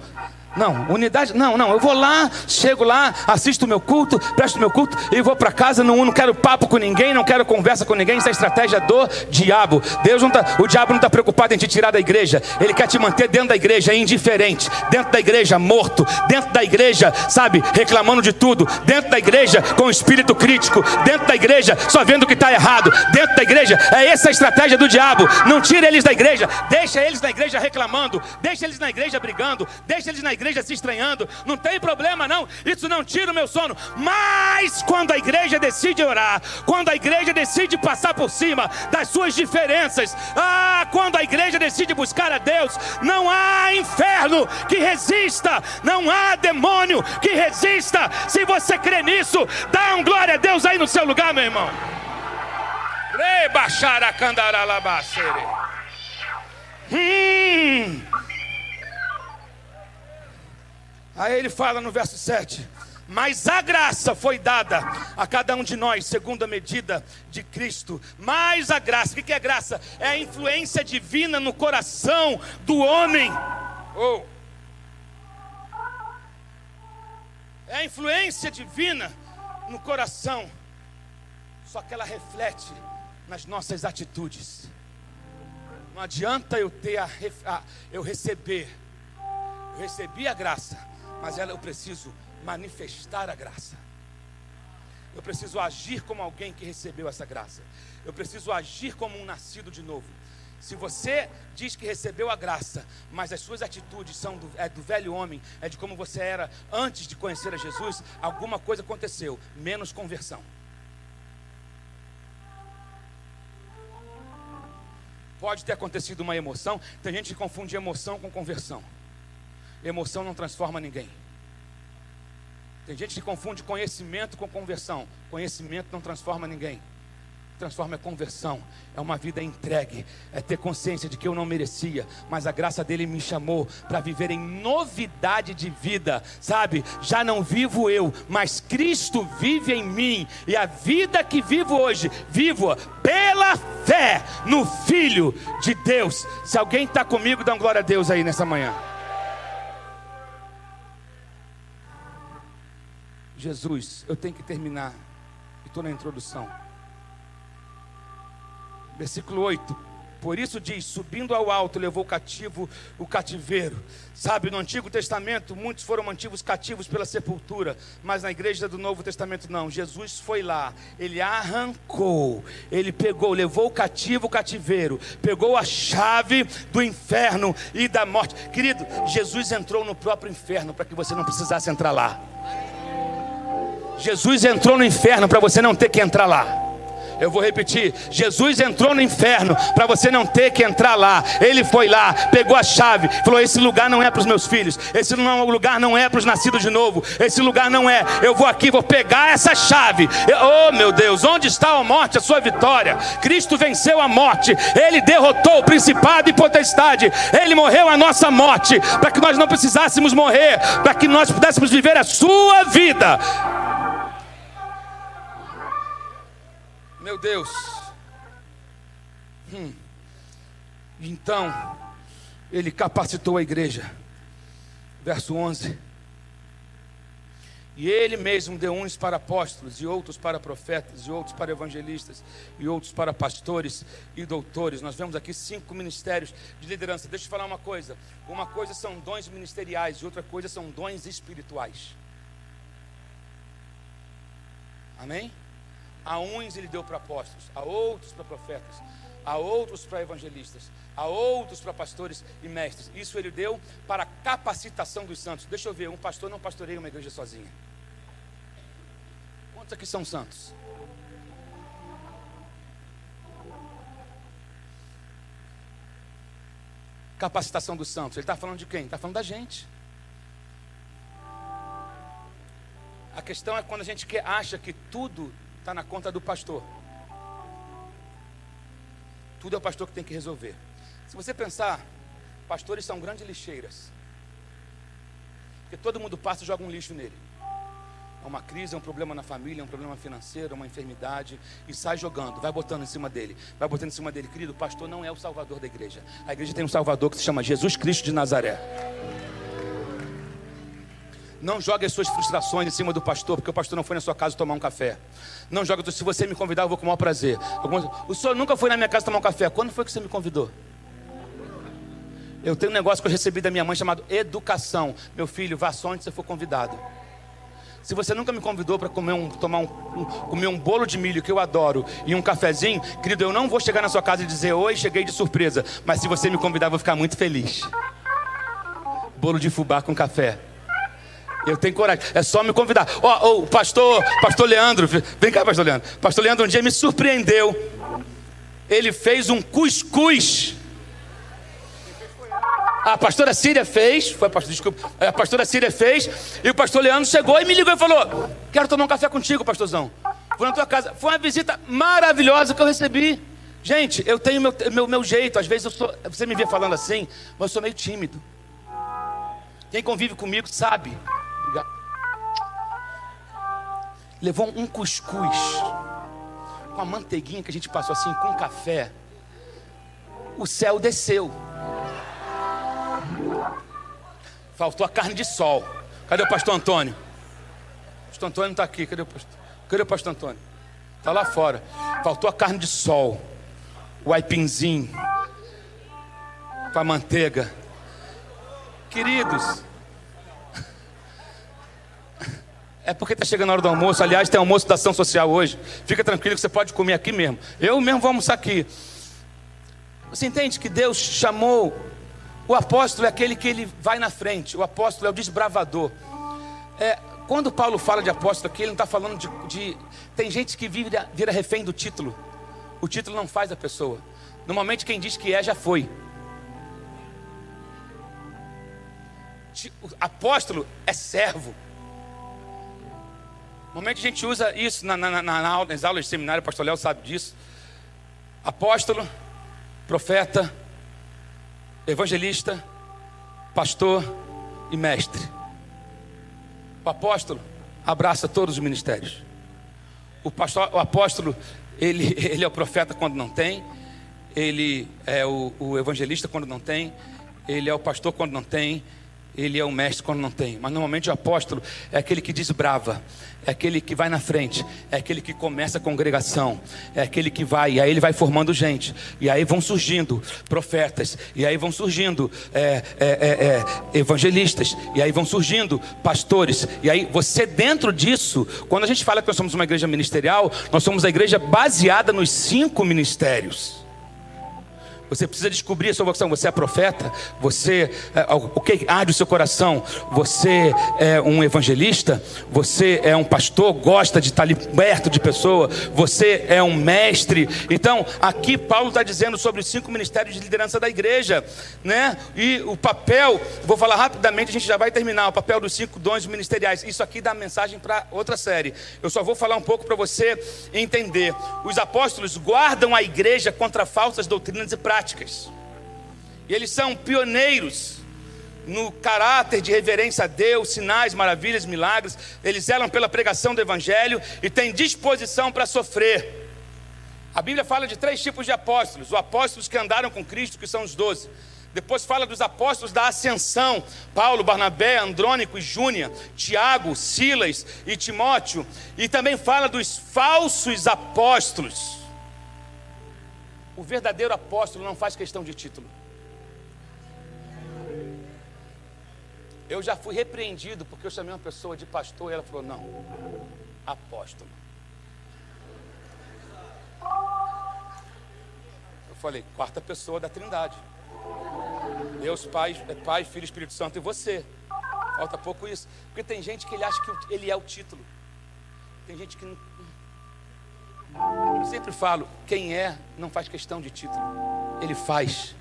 Não, unidade, não, não. Eu vou lá, chego lá, assisto o meu culto, presto o meu culto e vou para casa. Não, não quero papo com ninguém, não quero conversa com ninguém. Isso é estratégia do diabo. Deus não tá, o diabo não está preocupado em te tirar da igreja. Ele quer te manter dentro da igreja indiferente, dentro da igreja morto, dentro da igreja, sabe, reclamando de tudo, dentro da igreja com espírito crítico, dentro da igreja só vendo o que está errado, dentro da igreja. É essa a estratégia do diabo. Não tira eles da igreja, deixa eles na igreja reclamando, deixa eles na igreja brigando, deixa eles na igreja igreja se estranhando, não tem problema não, isso não tira o meu sono. Mas quando a igreja decide orar, quando a igreja decide passar por cima das suas diferenças, ah, quando a igreja decide buscar a Deus, não há inferno que resista, não há demônio que resista. Se você crê nisso, dá um glória a Deus aí no seu lugar, meu irmão. Hum. Aí ele fala no verso 7: Mas a graça foi dada a cada um de nós, segundo a medida de Cristo. Mas a graça, o que é graça? É a influência divina no coração do homem. Oh. É a influência divina no coração. Só que ela reflete nas nossas atitudes. Não adianta eu ter a, a, eu receber. Eu recebi a graça, mas ela eu preciso manifestar a graça. Eu preciso agir como alguém que recebeu essa graça. Eu preciso agir como um nascido de novo. Se você diz que recebeu a graça, mas as suas atitudes são do, é do velho homem, é de como você era antes de conhecer a Jesus, alguma coisa aconteceu, menos conversão. Pode ter acontecido uma emoção. Tem gente que confunde emoção com conversão. Emoção não transforma ninguém. Tem gente que confunde conhecimento com conversão. Conhecimento não transforma ninguém. Transforma é conversão, é uma vida entregue, é ter consciência de que eu não merecia, mas a graça dele me chamou para viver em novidade de vida, sabe? Já não vivo eu, mas Cristo vive em mim, e a vida que vivo hoje, vivo pela fé no Filho de Deus. Se alguém está comigo, dá um glória a Deus aí nessa manhã. Jesus, eu tenho que terminar, estou na introdução. Versículo 8. Por isso diz: subindo ao alto, levou cativo o cativeiro. Sabe, no Antigo Testamento, muitos foram mantidos cativos pela sepultura, mas na igreja do Novo Testamento não. Jesus foi lá, ele arrancou, ele pegou, levou o cativo o cativeiro, pegou a chave do inferno e da morte. Querido, Jesus entrou no próprio inferno para que você não precisasse entrar lá. Jesus entrou no inferno para você não ter que entrar lá. Eu vou repetir: Jesus entrou no inferno para você não ter que entrar lá. Ele foi lá, pegou a chave, falou: Esse lugar não é para os meus filhos, esse lugar não é para os nascidos de novo, esse lugar não é. Eu vou aqui, vou pegar essa chave. Oh meu Deus, onde está a morte, a sua vitória? Cristo venceu a morte, ele derrotou o principado e potestade, ele morreu a nossa morte, para que nós não precisássemos morrer, para que nós pudéssemos viver a sua vida. Meu Deus. Hum. Então, ele capacitou a igreja. Verso 11. E ele mesmo deu uns para apóstolos, e outros para profetas, e outros para evangelistas, e outros para pastores e doutores. Nós vemos aqui cinco ministérios de liderança. Deixa eu falar uma coisa: uma coisa são dons ministeriais, e outra coisa são dons espirituais. Amém? A uns ele deu para apóstolos, a outros para profetas, a outros para evangelistas, a outros para pastores e mestres. Isso ele deu para capacitação dos santos. Deixa eu ver, um pastor não pastoreia uma igreja sozinha. Quantos aqui são santos? Capacitação dos santos. Ele está falando de quem? Está falando da gente. A questão é quando a gente acha que tudo está na conta do pastor. Tudo é o pastor que tem que resolver. Se você pensar, pastores são grandes lixeiras. Porque todo mundo passa e joga um lixo nele. É uma crise, é um problema na família, é um problema financeiro, é uma enfermidade, e sai jogando, vai botando em cima dele, vai botando em cima dele. Querido, o pastor não é o salvador da igreja. A igreja tem um salvador que se chama Jesus Cristo de Nazaré. Não jogue as suas frustrações em cima do pastor, porque o pastor não foi na sua casa tomar um café. Não jogue, se você me convidar, eu vou com o maior prazer. O senhor nunca foi na minha casa tomar um café. Quando foi que você me convidou? Eu tenho um negócio que eu recebi da minha mãe chamado educação. Meu filho, vá só onde você for convidado. Se você nunca me convidou para comer um, tomar um, um, comer um bolo de milho que eu adoro e um cafezinho, querido, eu não vou chegar na sua casa e dizer oi, cheguei de surpresa. Mas se você me convidar, eu vou ficar muito feliz. bolo de fubá com café. Eu tenho coragem. É só me convidar. Ó, oh, oh, pastor, pastor Leandro, vem cá, pastor Leandro. Pastor Leandro um dia me surpreendeu. Ele fez um cuscuz. A pastora Síria fez, foi a pastora, desculpa, a pastora Síria fez, e o pastor Leandro chegou e me ligou e falou: Quero tomar um café contigo, pastorzão. Vou na tua casa. Foi uma visita maravilhosa que eu recebi. Gente, eu tenho meu, meu, meu jeito, às vezes eu sou, você me vê falando assim, mas eu sou meio tímido. Quem convive comigo sabe. Levou um cuscuz com a manteiguinha que a gente passou assim com café. O céu desceu. Faltou a carne de sol. Cadê o pastor Antônio? O pastor Antônio não está aqui. Cadê o pastor? Cadê o pastor Antônio? Está lá fora. Faltou a carne de sol. O aipinzinho. Com a manteiga. Queridos, é porque está chegando a hora do almoço. Aliás, tem almoço da ação social hoje. Fica tranquilo que você pode comer aqui mesmo. Eu mesmo vou almoçar aqui. Você entende que Deus chamou o apóstolo é aquele que ele vai na frente. O apóstolo é o desbravador. É, quando Paulo fala de apóstolo aqui, ele não está falando de, de, Tem gente que vira, vira refém do título. O título não faz a pessoa. Normalmente quem diz que é já foi. apóstolo é servo. Normalmente a gente usa isso na, na, na, nas aulas de seminário, o pastor Léo sabe disso. Apóstolo, profeta, evangelista, pastor e mestre. O apóstolo abraça todos os ministérios. O, pastor, o apóstolo, ele, ele é o profeta quando não tem, ele é o, o evangelista quando não tem, ele é o pastor quando não tem, ele é o mestre quando não tem. Mas normalmente o apóstolo é aquele que desbrava, é aquele que vai na frente, é aquele que começa a congregação, é aquele que vai, e aí ele vai formando gente, e aí vão surgindo profetas, e aí vão surgindo é, é, é, é evangelistas, e aí vão surgindo pastores, e aí você dentro disso, quando a gente fala que nós somos uma igreja ministerial, nós somos a igreja baseada nos cinco ministérios. Você precisa descobrir a sua vocação. Você é profeta? Você é, o que arde o seu coração? Você é um evangelista? Você é um pastor? Gosta de estar ali perto de pessoa? Você é um mestre? Então, aqui Paulo está dizendo sobre os cinco ministérios de liderança da igreja, né? E o papel, vou falar rapidamente, a gente já vai terminar. O papel dos cinco dons ministeriais. Isso aqui dá mensagem para outra série. Eu só vou falar um pouco para você entender. Os apóstolos guardam a igreja contra falsas doutrinas e práticas práticas. E eles são pioneiros no caráter de reverência a Deus, sinais, maravilhas, milagres. Eles zelam pela pregação do Evangelho e têm disposição para sofrer. A Bíblia fala de três tipos de apóstolos: os apóstolos que andaram com Cristo, que são os doze. Depois fala dos apóstolos da ascensão: Paulo, Barnabé, Andrônico e Júnia, Tiago, Silas e Timóteo. E também fala dos falsos apóstolos o verdadeiro apóstolo não faz questão de título. Eu já fui repreendido porque eu chamei uma pessoa de pastor e ela falou: não, apóstolo. Eu falei: quarta pessoa da Trindade. Deus, Pai, é Pai, Filho, Espírito Santo e você. Falta pouco isso. Porque tem gente que ele acha que ele é o título. Tem gente que eu sempre falo: quem é não faz questão de título, ele faz.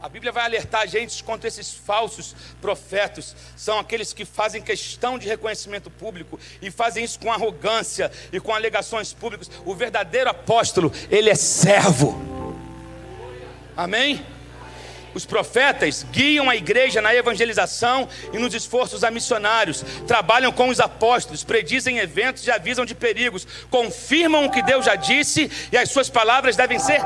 A Bíblia vai alertar a gente contra esses falsos profetas. São aqueles que fazem questão de reconhecimento público e fazem isso com arrogância e com alegações públicas. O verdadeiro apóstolo, ele é servo. Amém? Os profetas guiam a igreja na evangelização e nos esforços a missionários, trabalham com os apóstolos, predizem eventos e avisam de perigos, confirmam o que Deus já disse e as suas palavras devem ser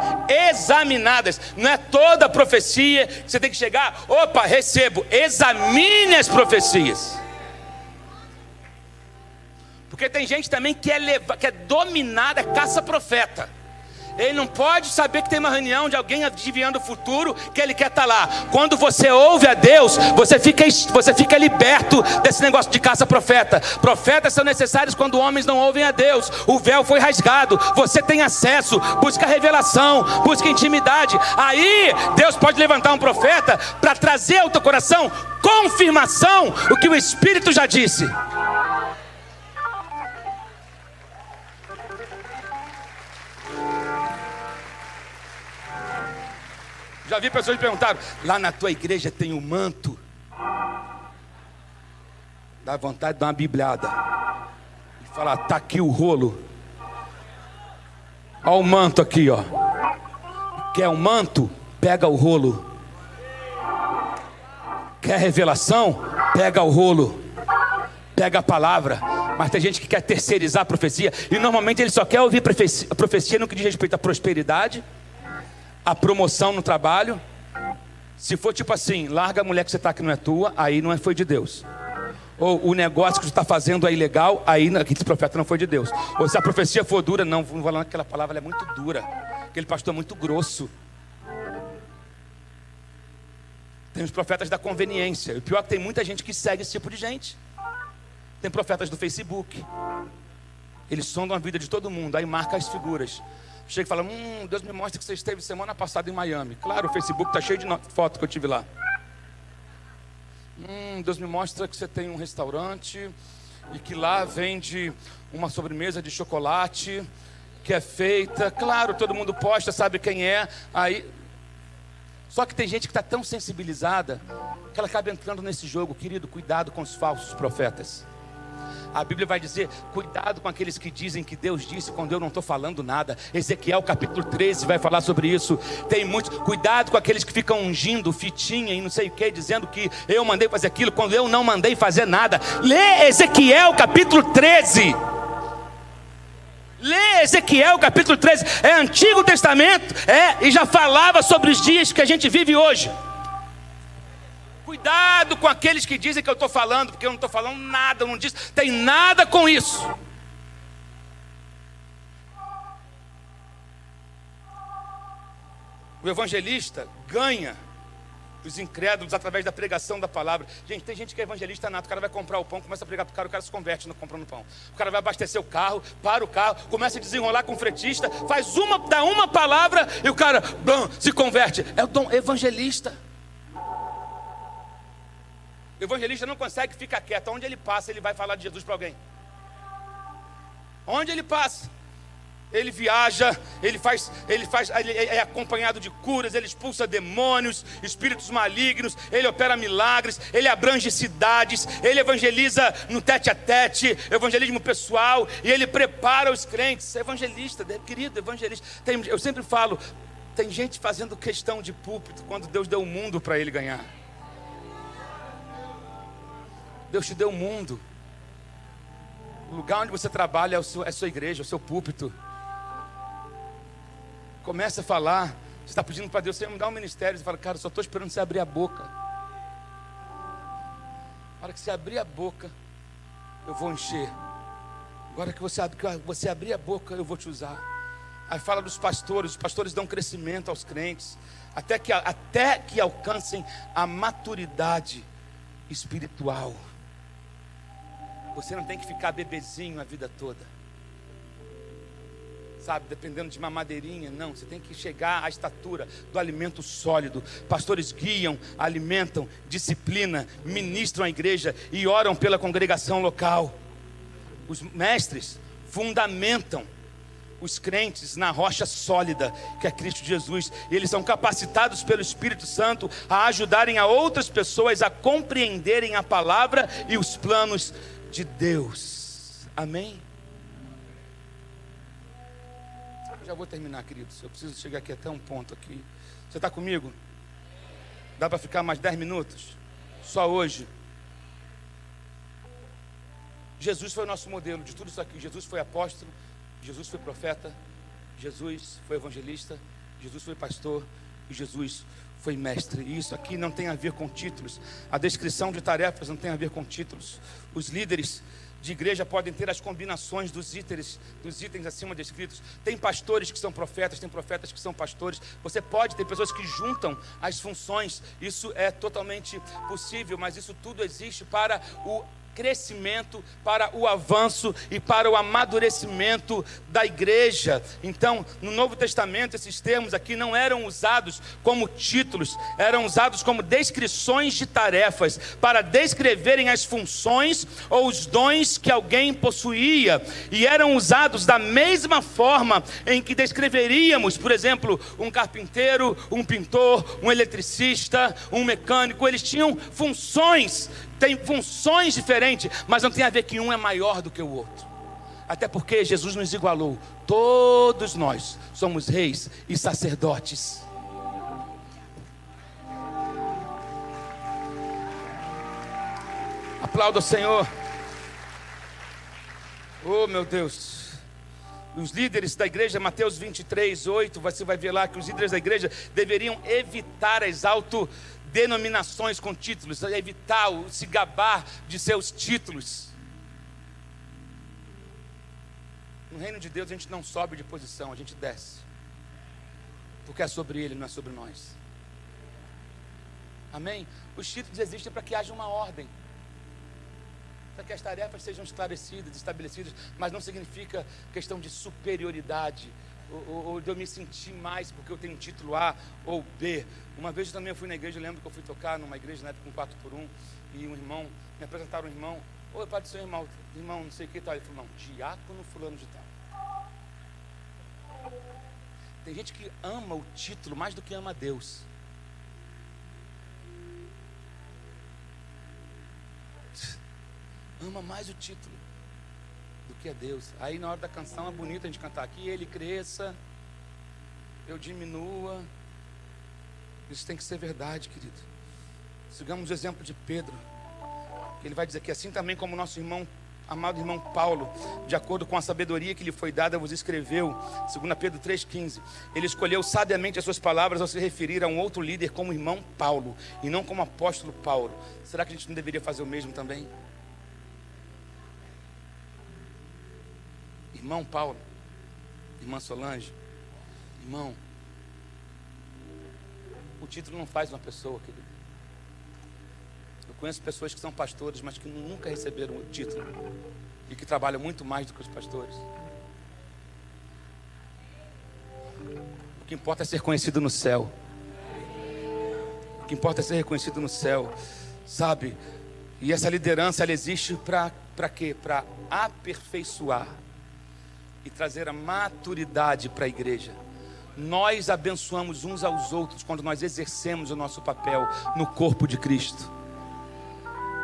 examinadas. Não é toda profecia que você tem que chegar, opa, recebo, examine as profecias. Porque tem gente também que é, leva, que é dominada, caça-profeta. Ele não pode saber que tem uma reunião de alguém adivinhando o futuro, que ele quer estar tá lá. Quando você ouve a Deus, você fica, você fica liberto desse negócio de caça-profeta. Profetas são necessários quando homens não ouvem a Deus. O véu foi rasgado, você tem acesso, busca revelação, busca intimidade. Aí Deus pode levantar um profeta para trazer ao teu coração confirmação o que o Espírito já disse. Já vi pessoas perguntar: lá na tua igreja tem um manto? Dá vontade de dar uma bibliada. E falar: tá aqui o rolo. Olha o manto aqui, ó. Quer um manto? Pega o rolo. Quer revelação? Pega o rolo. Pega a palavra. Mas tem gente que quer terceirizar a profecia. E normalmente ele só quer ouvir a profecia no que diz respeito à prosperidade a promoção no trabalho. Se for tipo assim, larga a mulher que você está que não é tua, aí não é foi de Deus. Ou o negócio que você está fazendo é ilegal, aí aquele profeta não foi de Deus. Ou se a profecia for dura, não, vou falar aquela palavra é muito dura. Aquele pastor é muito grosso. Tem os profetas da conveniência. O pior é que tem muita gente que segue esse tipo de gente. Tem profetas do Facebook. Eles sondam a vida de todo mundo, aí marca as figuras. Chega e fala: Hum, Deus me mostra que você esteve semana passada em Miami. Claro, o Facebook está cheio de fotos que eu tive lá. Hum, Deus me mostra que você tem um restaurante e que lá vende uma sobremesa de chocolate que é feita. Claro, todo mundo posta, sabe quem é. Aí, só que tem gente que está tão sensibilizada que ela acaba entrando nesse jogo. Querido, cuidado com os falsos profetas. A Bíblia vai dizer: cuidado com aqueles que dizem que Deus disse quando eu não estou falando nada. Ezequiel capítulo 13 vai falar sobre isso. Tem muito cuidado com aqueles que ficam ungindo fitinha e não sei o que, dizendo que eu mandei fazer aquilo quando eu não mandei fazer nada. Lê Ezequiel capítulo 13. Lê Ezequiel capítulo 13, é Antigo Testamento, é, e já falava sobre os dias que a gente vive hoje. Cuidado com aqueles que dizem que eu estou falando, porque eu não estou falando nada, não diz, tem nada com isso. O evangelista ganha os incrédulos através da pregação da palavra. Gente, tem gente que é evangelista nato, o cara vai comprar o pão, começa a pregar para o cara, o cara se converte no comprando pão. O cara vai abastecer o carro, para o carro, começa a desenrolar com o fretista, faz uma, dá uma palavra e o cara bam, se converte. É o dom evangelista. O evangelista não consegue ficar quieto. Onde ele passa, ele vai falar de Jesus para alguém. Onde ele passa, ele viaja, ele faz, ele faz, ele é acompanhado de curas, ele expulsa demônios, espíritos malignos, ele opera milagres, ele abrange cidades, ele evangeliza no tete a tete, evangelismo pessoal, e ele prepara os crentes. Evangelista, querido, evangelista. Tem, eu sempre falo, tem gente fazendo questão de púlpito quando Deus deu o mundo para ele ganhar. Deus te deu o mundo. O lugar onde você trabalha é, seu, é a sua igreja, é o seu púlpito. Começa a falar. Você está pedindo para Deus, você me dá um ministério. Você fala, cara, só estou esperando você abrir a boca. Na que você abrir a boca, eu vou encher. Agora que você, que você abrir a boca, eu vou te usar. Aí fala dos pastores, os pastores dão crescimento aos crentes, até que, até que alcancem a maturidade espiritual. Você não tem que ficar bebezinho a vida toda. Sabe, dependendo de uma madeirinha, não. Você tem que chegar à estatura do alimento sólido. Pastores guiam, alimentam, disciplinam, ministram a igreja e oram pela congregação local. Os mestres fundamentam os crentes na rocha sólida, que é Cristo Jesus. Eles são capacitados pelo Espírito Santo a ajudarem a outras pessoas a compreenderem a palavra e os planos de Deus. Amém? Já vou terminar, queridos. Eu preciso chegar aqui até um ponto aqui. Você está comigo? Dá para ficar mais 10 minutos? Só hoje. Jesus foi o nosso modelo de tudo isso aqui. Jesus foi apóstolo, Jesus foi profeta, Jesus foi evangelista, Jesus foi pastor e Jesus foi mestre. Isso aqui não tem a ver com títulos. A descrição de tarefas não tem a ver com títulos. Os líderes de igreja podem ter as combinações dos itens, dos itens acima descritos. Tem pastores que são profetas, tem profetas que são pastores. Você pode ter pessoas que juntam as funções. Isso é totalmente possível, mas isso tudo existe para o crescimento, para o avanço e para o amadurecimento da igreja. Então, no Novo Testamento, esses termos aqui não eram usados como títulos, eram usados como descrições de tarefas, para descreverem as funções ou os dons que alguém possuía, e eram usados da mesma forma em que descreveríamos, por exemplo, um carpinteiro, um pintor, um eletricista, um mecânico, eles tinham funções tem funções diferentes, mas não tem a ver que um é maior do que o outro. Até porque Jesus nos igualou. Todos nós somos reis e sacerdotes. Aplauda o Senhor. Oh, meu Deus. Os líderes da igreja, Mateus 23, 8, você vai ver lá que os líderes da igreja deveriam evitar as auto denominações com títulos, evitar o, se gabar de seus títulos. No reino de Deus a gente não sobe de posição, a gente desce. Porque é sobre Ele, não é sobre nós. Amém? Os títulos existem para que haja uma ordem. Para que as tarefas sejam esclarecidas, estabelecidas, mas não significa questão de superioridade ou, de eu me sentir mais porque eu tenho um título A ou B. Uma vez eu também fui na igreja, eu lembro que eu fui tocar numa igreja na época com 4 por 1 e um irmão, me apresentaram um irmão, oi, pode ser irmão, irmão, não sei o que tal. Ele falou, não, diácono fulano de tal. Tem gente que ama o título mais do que ama Deus. Ama mais o título do a Deus. Aí na hora da canção é bonito a gente cantar aqui, ele cresça, eu diminua. Isso tem que ser verdade, querido. Sigamos o exemplo de Pedro. Ele vai dizer que assim também como nosso irmão, amado irmão Paulo, de acordo com a sabedoria que lhe foi dada, vos escreveu, segundo Pedro 3,15, ele escolheu sabiamente as suas palavras ao se referir a um outro líder como irmão Paulo, e não como apóstolo Paulo. Será que a gente não deveria fazer o mesmo também? Irmão Paulo, irmã Solange, irmão, o título não faz uma pessoa, querido. Eu conheço pessoas que são pastores, mas que nunca receberam o título e que trabalham muito mais do que os pastores. O que importa é ser conhecido no céu. O que importa é ser reconhecido no céu, sabe? E essa liderança ela existe para quê? Para aperfeiçoar e trazer a maturidade para a igreja. Nós abençoamos uns aos outros quando nós exercemos o nosso papel no corpo de Cristo.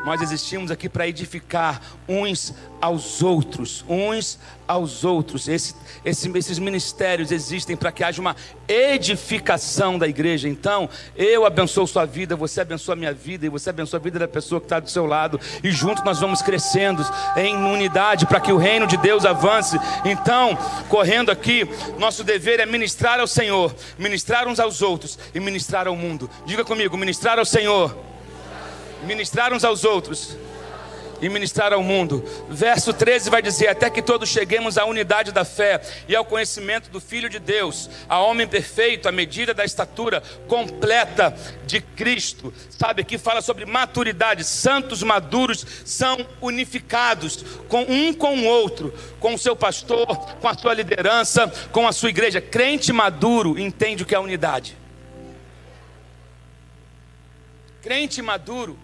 Nós existimos aqui para edificar uns aos outros, uns aos outros. Esse, esse, esses ministérios existem para que haja uma edificação da igreja. Então, eu abençoo sua vida, você abençoa a minha vida e você abençoa a vida da pessoa que está do seu lado. E juntos nós vamos crescendo em unidade para que o reino de Deus avance. Então, correndo aqui, nosso dever é ministrar ao Senhor, ministrar uns aos outros e ministrar ao mundo. Diga comigo: ministrar ao Senhor ministrar uns aos outros e ministrar ao mundo. Verso 13 vai dizer: Até que todos cheguemos à unidade da fé e ao conhecimento do Filho de Deus, a homem perfeito, à medida da estatura completa de Cristo. Sabe, aqui fala sobre maturidade. Santos maduros são unificados com um com o outro, com o seu pastor, com a sua liderança, com a sua igreja. Crente maduro entende o que é unidade. Crente maduro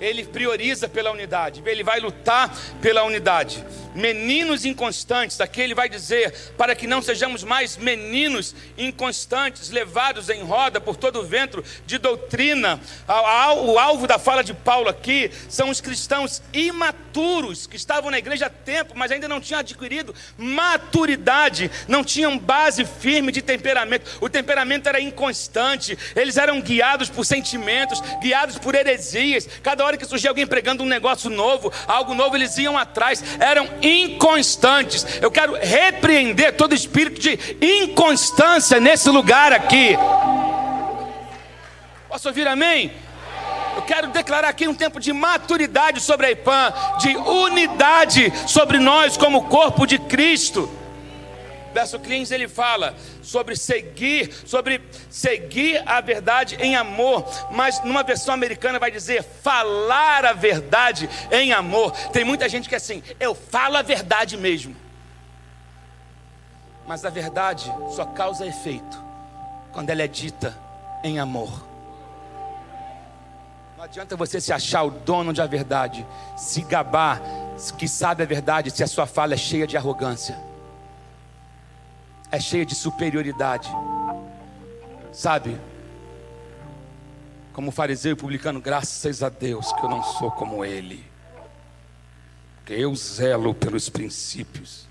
ele prioriza pela unidade, ele vai lutar pela unidade. Meninos inconstantes, aqui ele vai dizer, para que não sejamos mais meninos inconstantes, levados em roda por todo o vento de doutrina. O alvo da fala de Paulo aqui são os cristãos imaturos que estavam na igreja há tempo, mas ainda não tinham adquirido maturidade, não tinham base firme de temperamento. O temperamento era inconstante, eles eram guiados por sentimentos, guiados por heresias. Cada hora hora que surgia alguém pregando um negócio novo, algo novo, eles iam atrás, eram inconstantes. Eu quero repreender todo espírito de inconstância nesse lugar aqui. Posso ouvir amém? Eu quero declarar aqui um tempo de maturidade sobre a IPAM, de unidade sobre nós como corpo de Cristo. Verso 15 ele fala sobre seguir, sobre seguir a verdade em amor, mas numa versão americana vai dizer falar a verdade em amor. Tem muita gente que é assim, eu falo a verdade mesmo. Mas a verdade só causa efeito quando ela é dita em amor. Não adianta você se achar o dono da verdade, se gabar que sabe a verdade, se a sua fala é cheia de arrogância, é cheia de superioridade, sabe? Como fariseu e publicano, graças a Deus que eu não sou como ele, que eu zelo pelos princípios.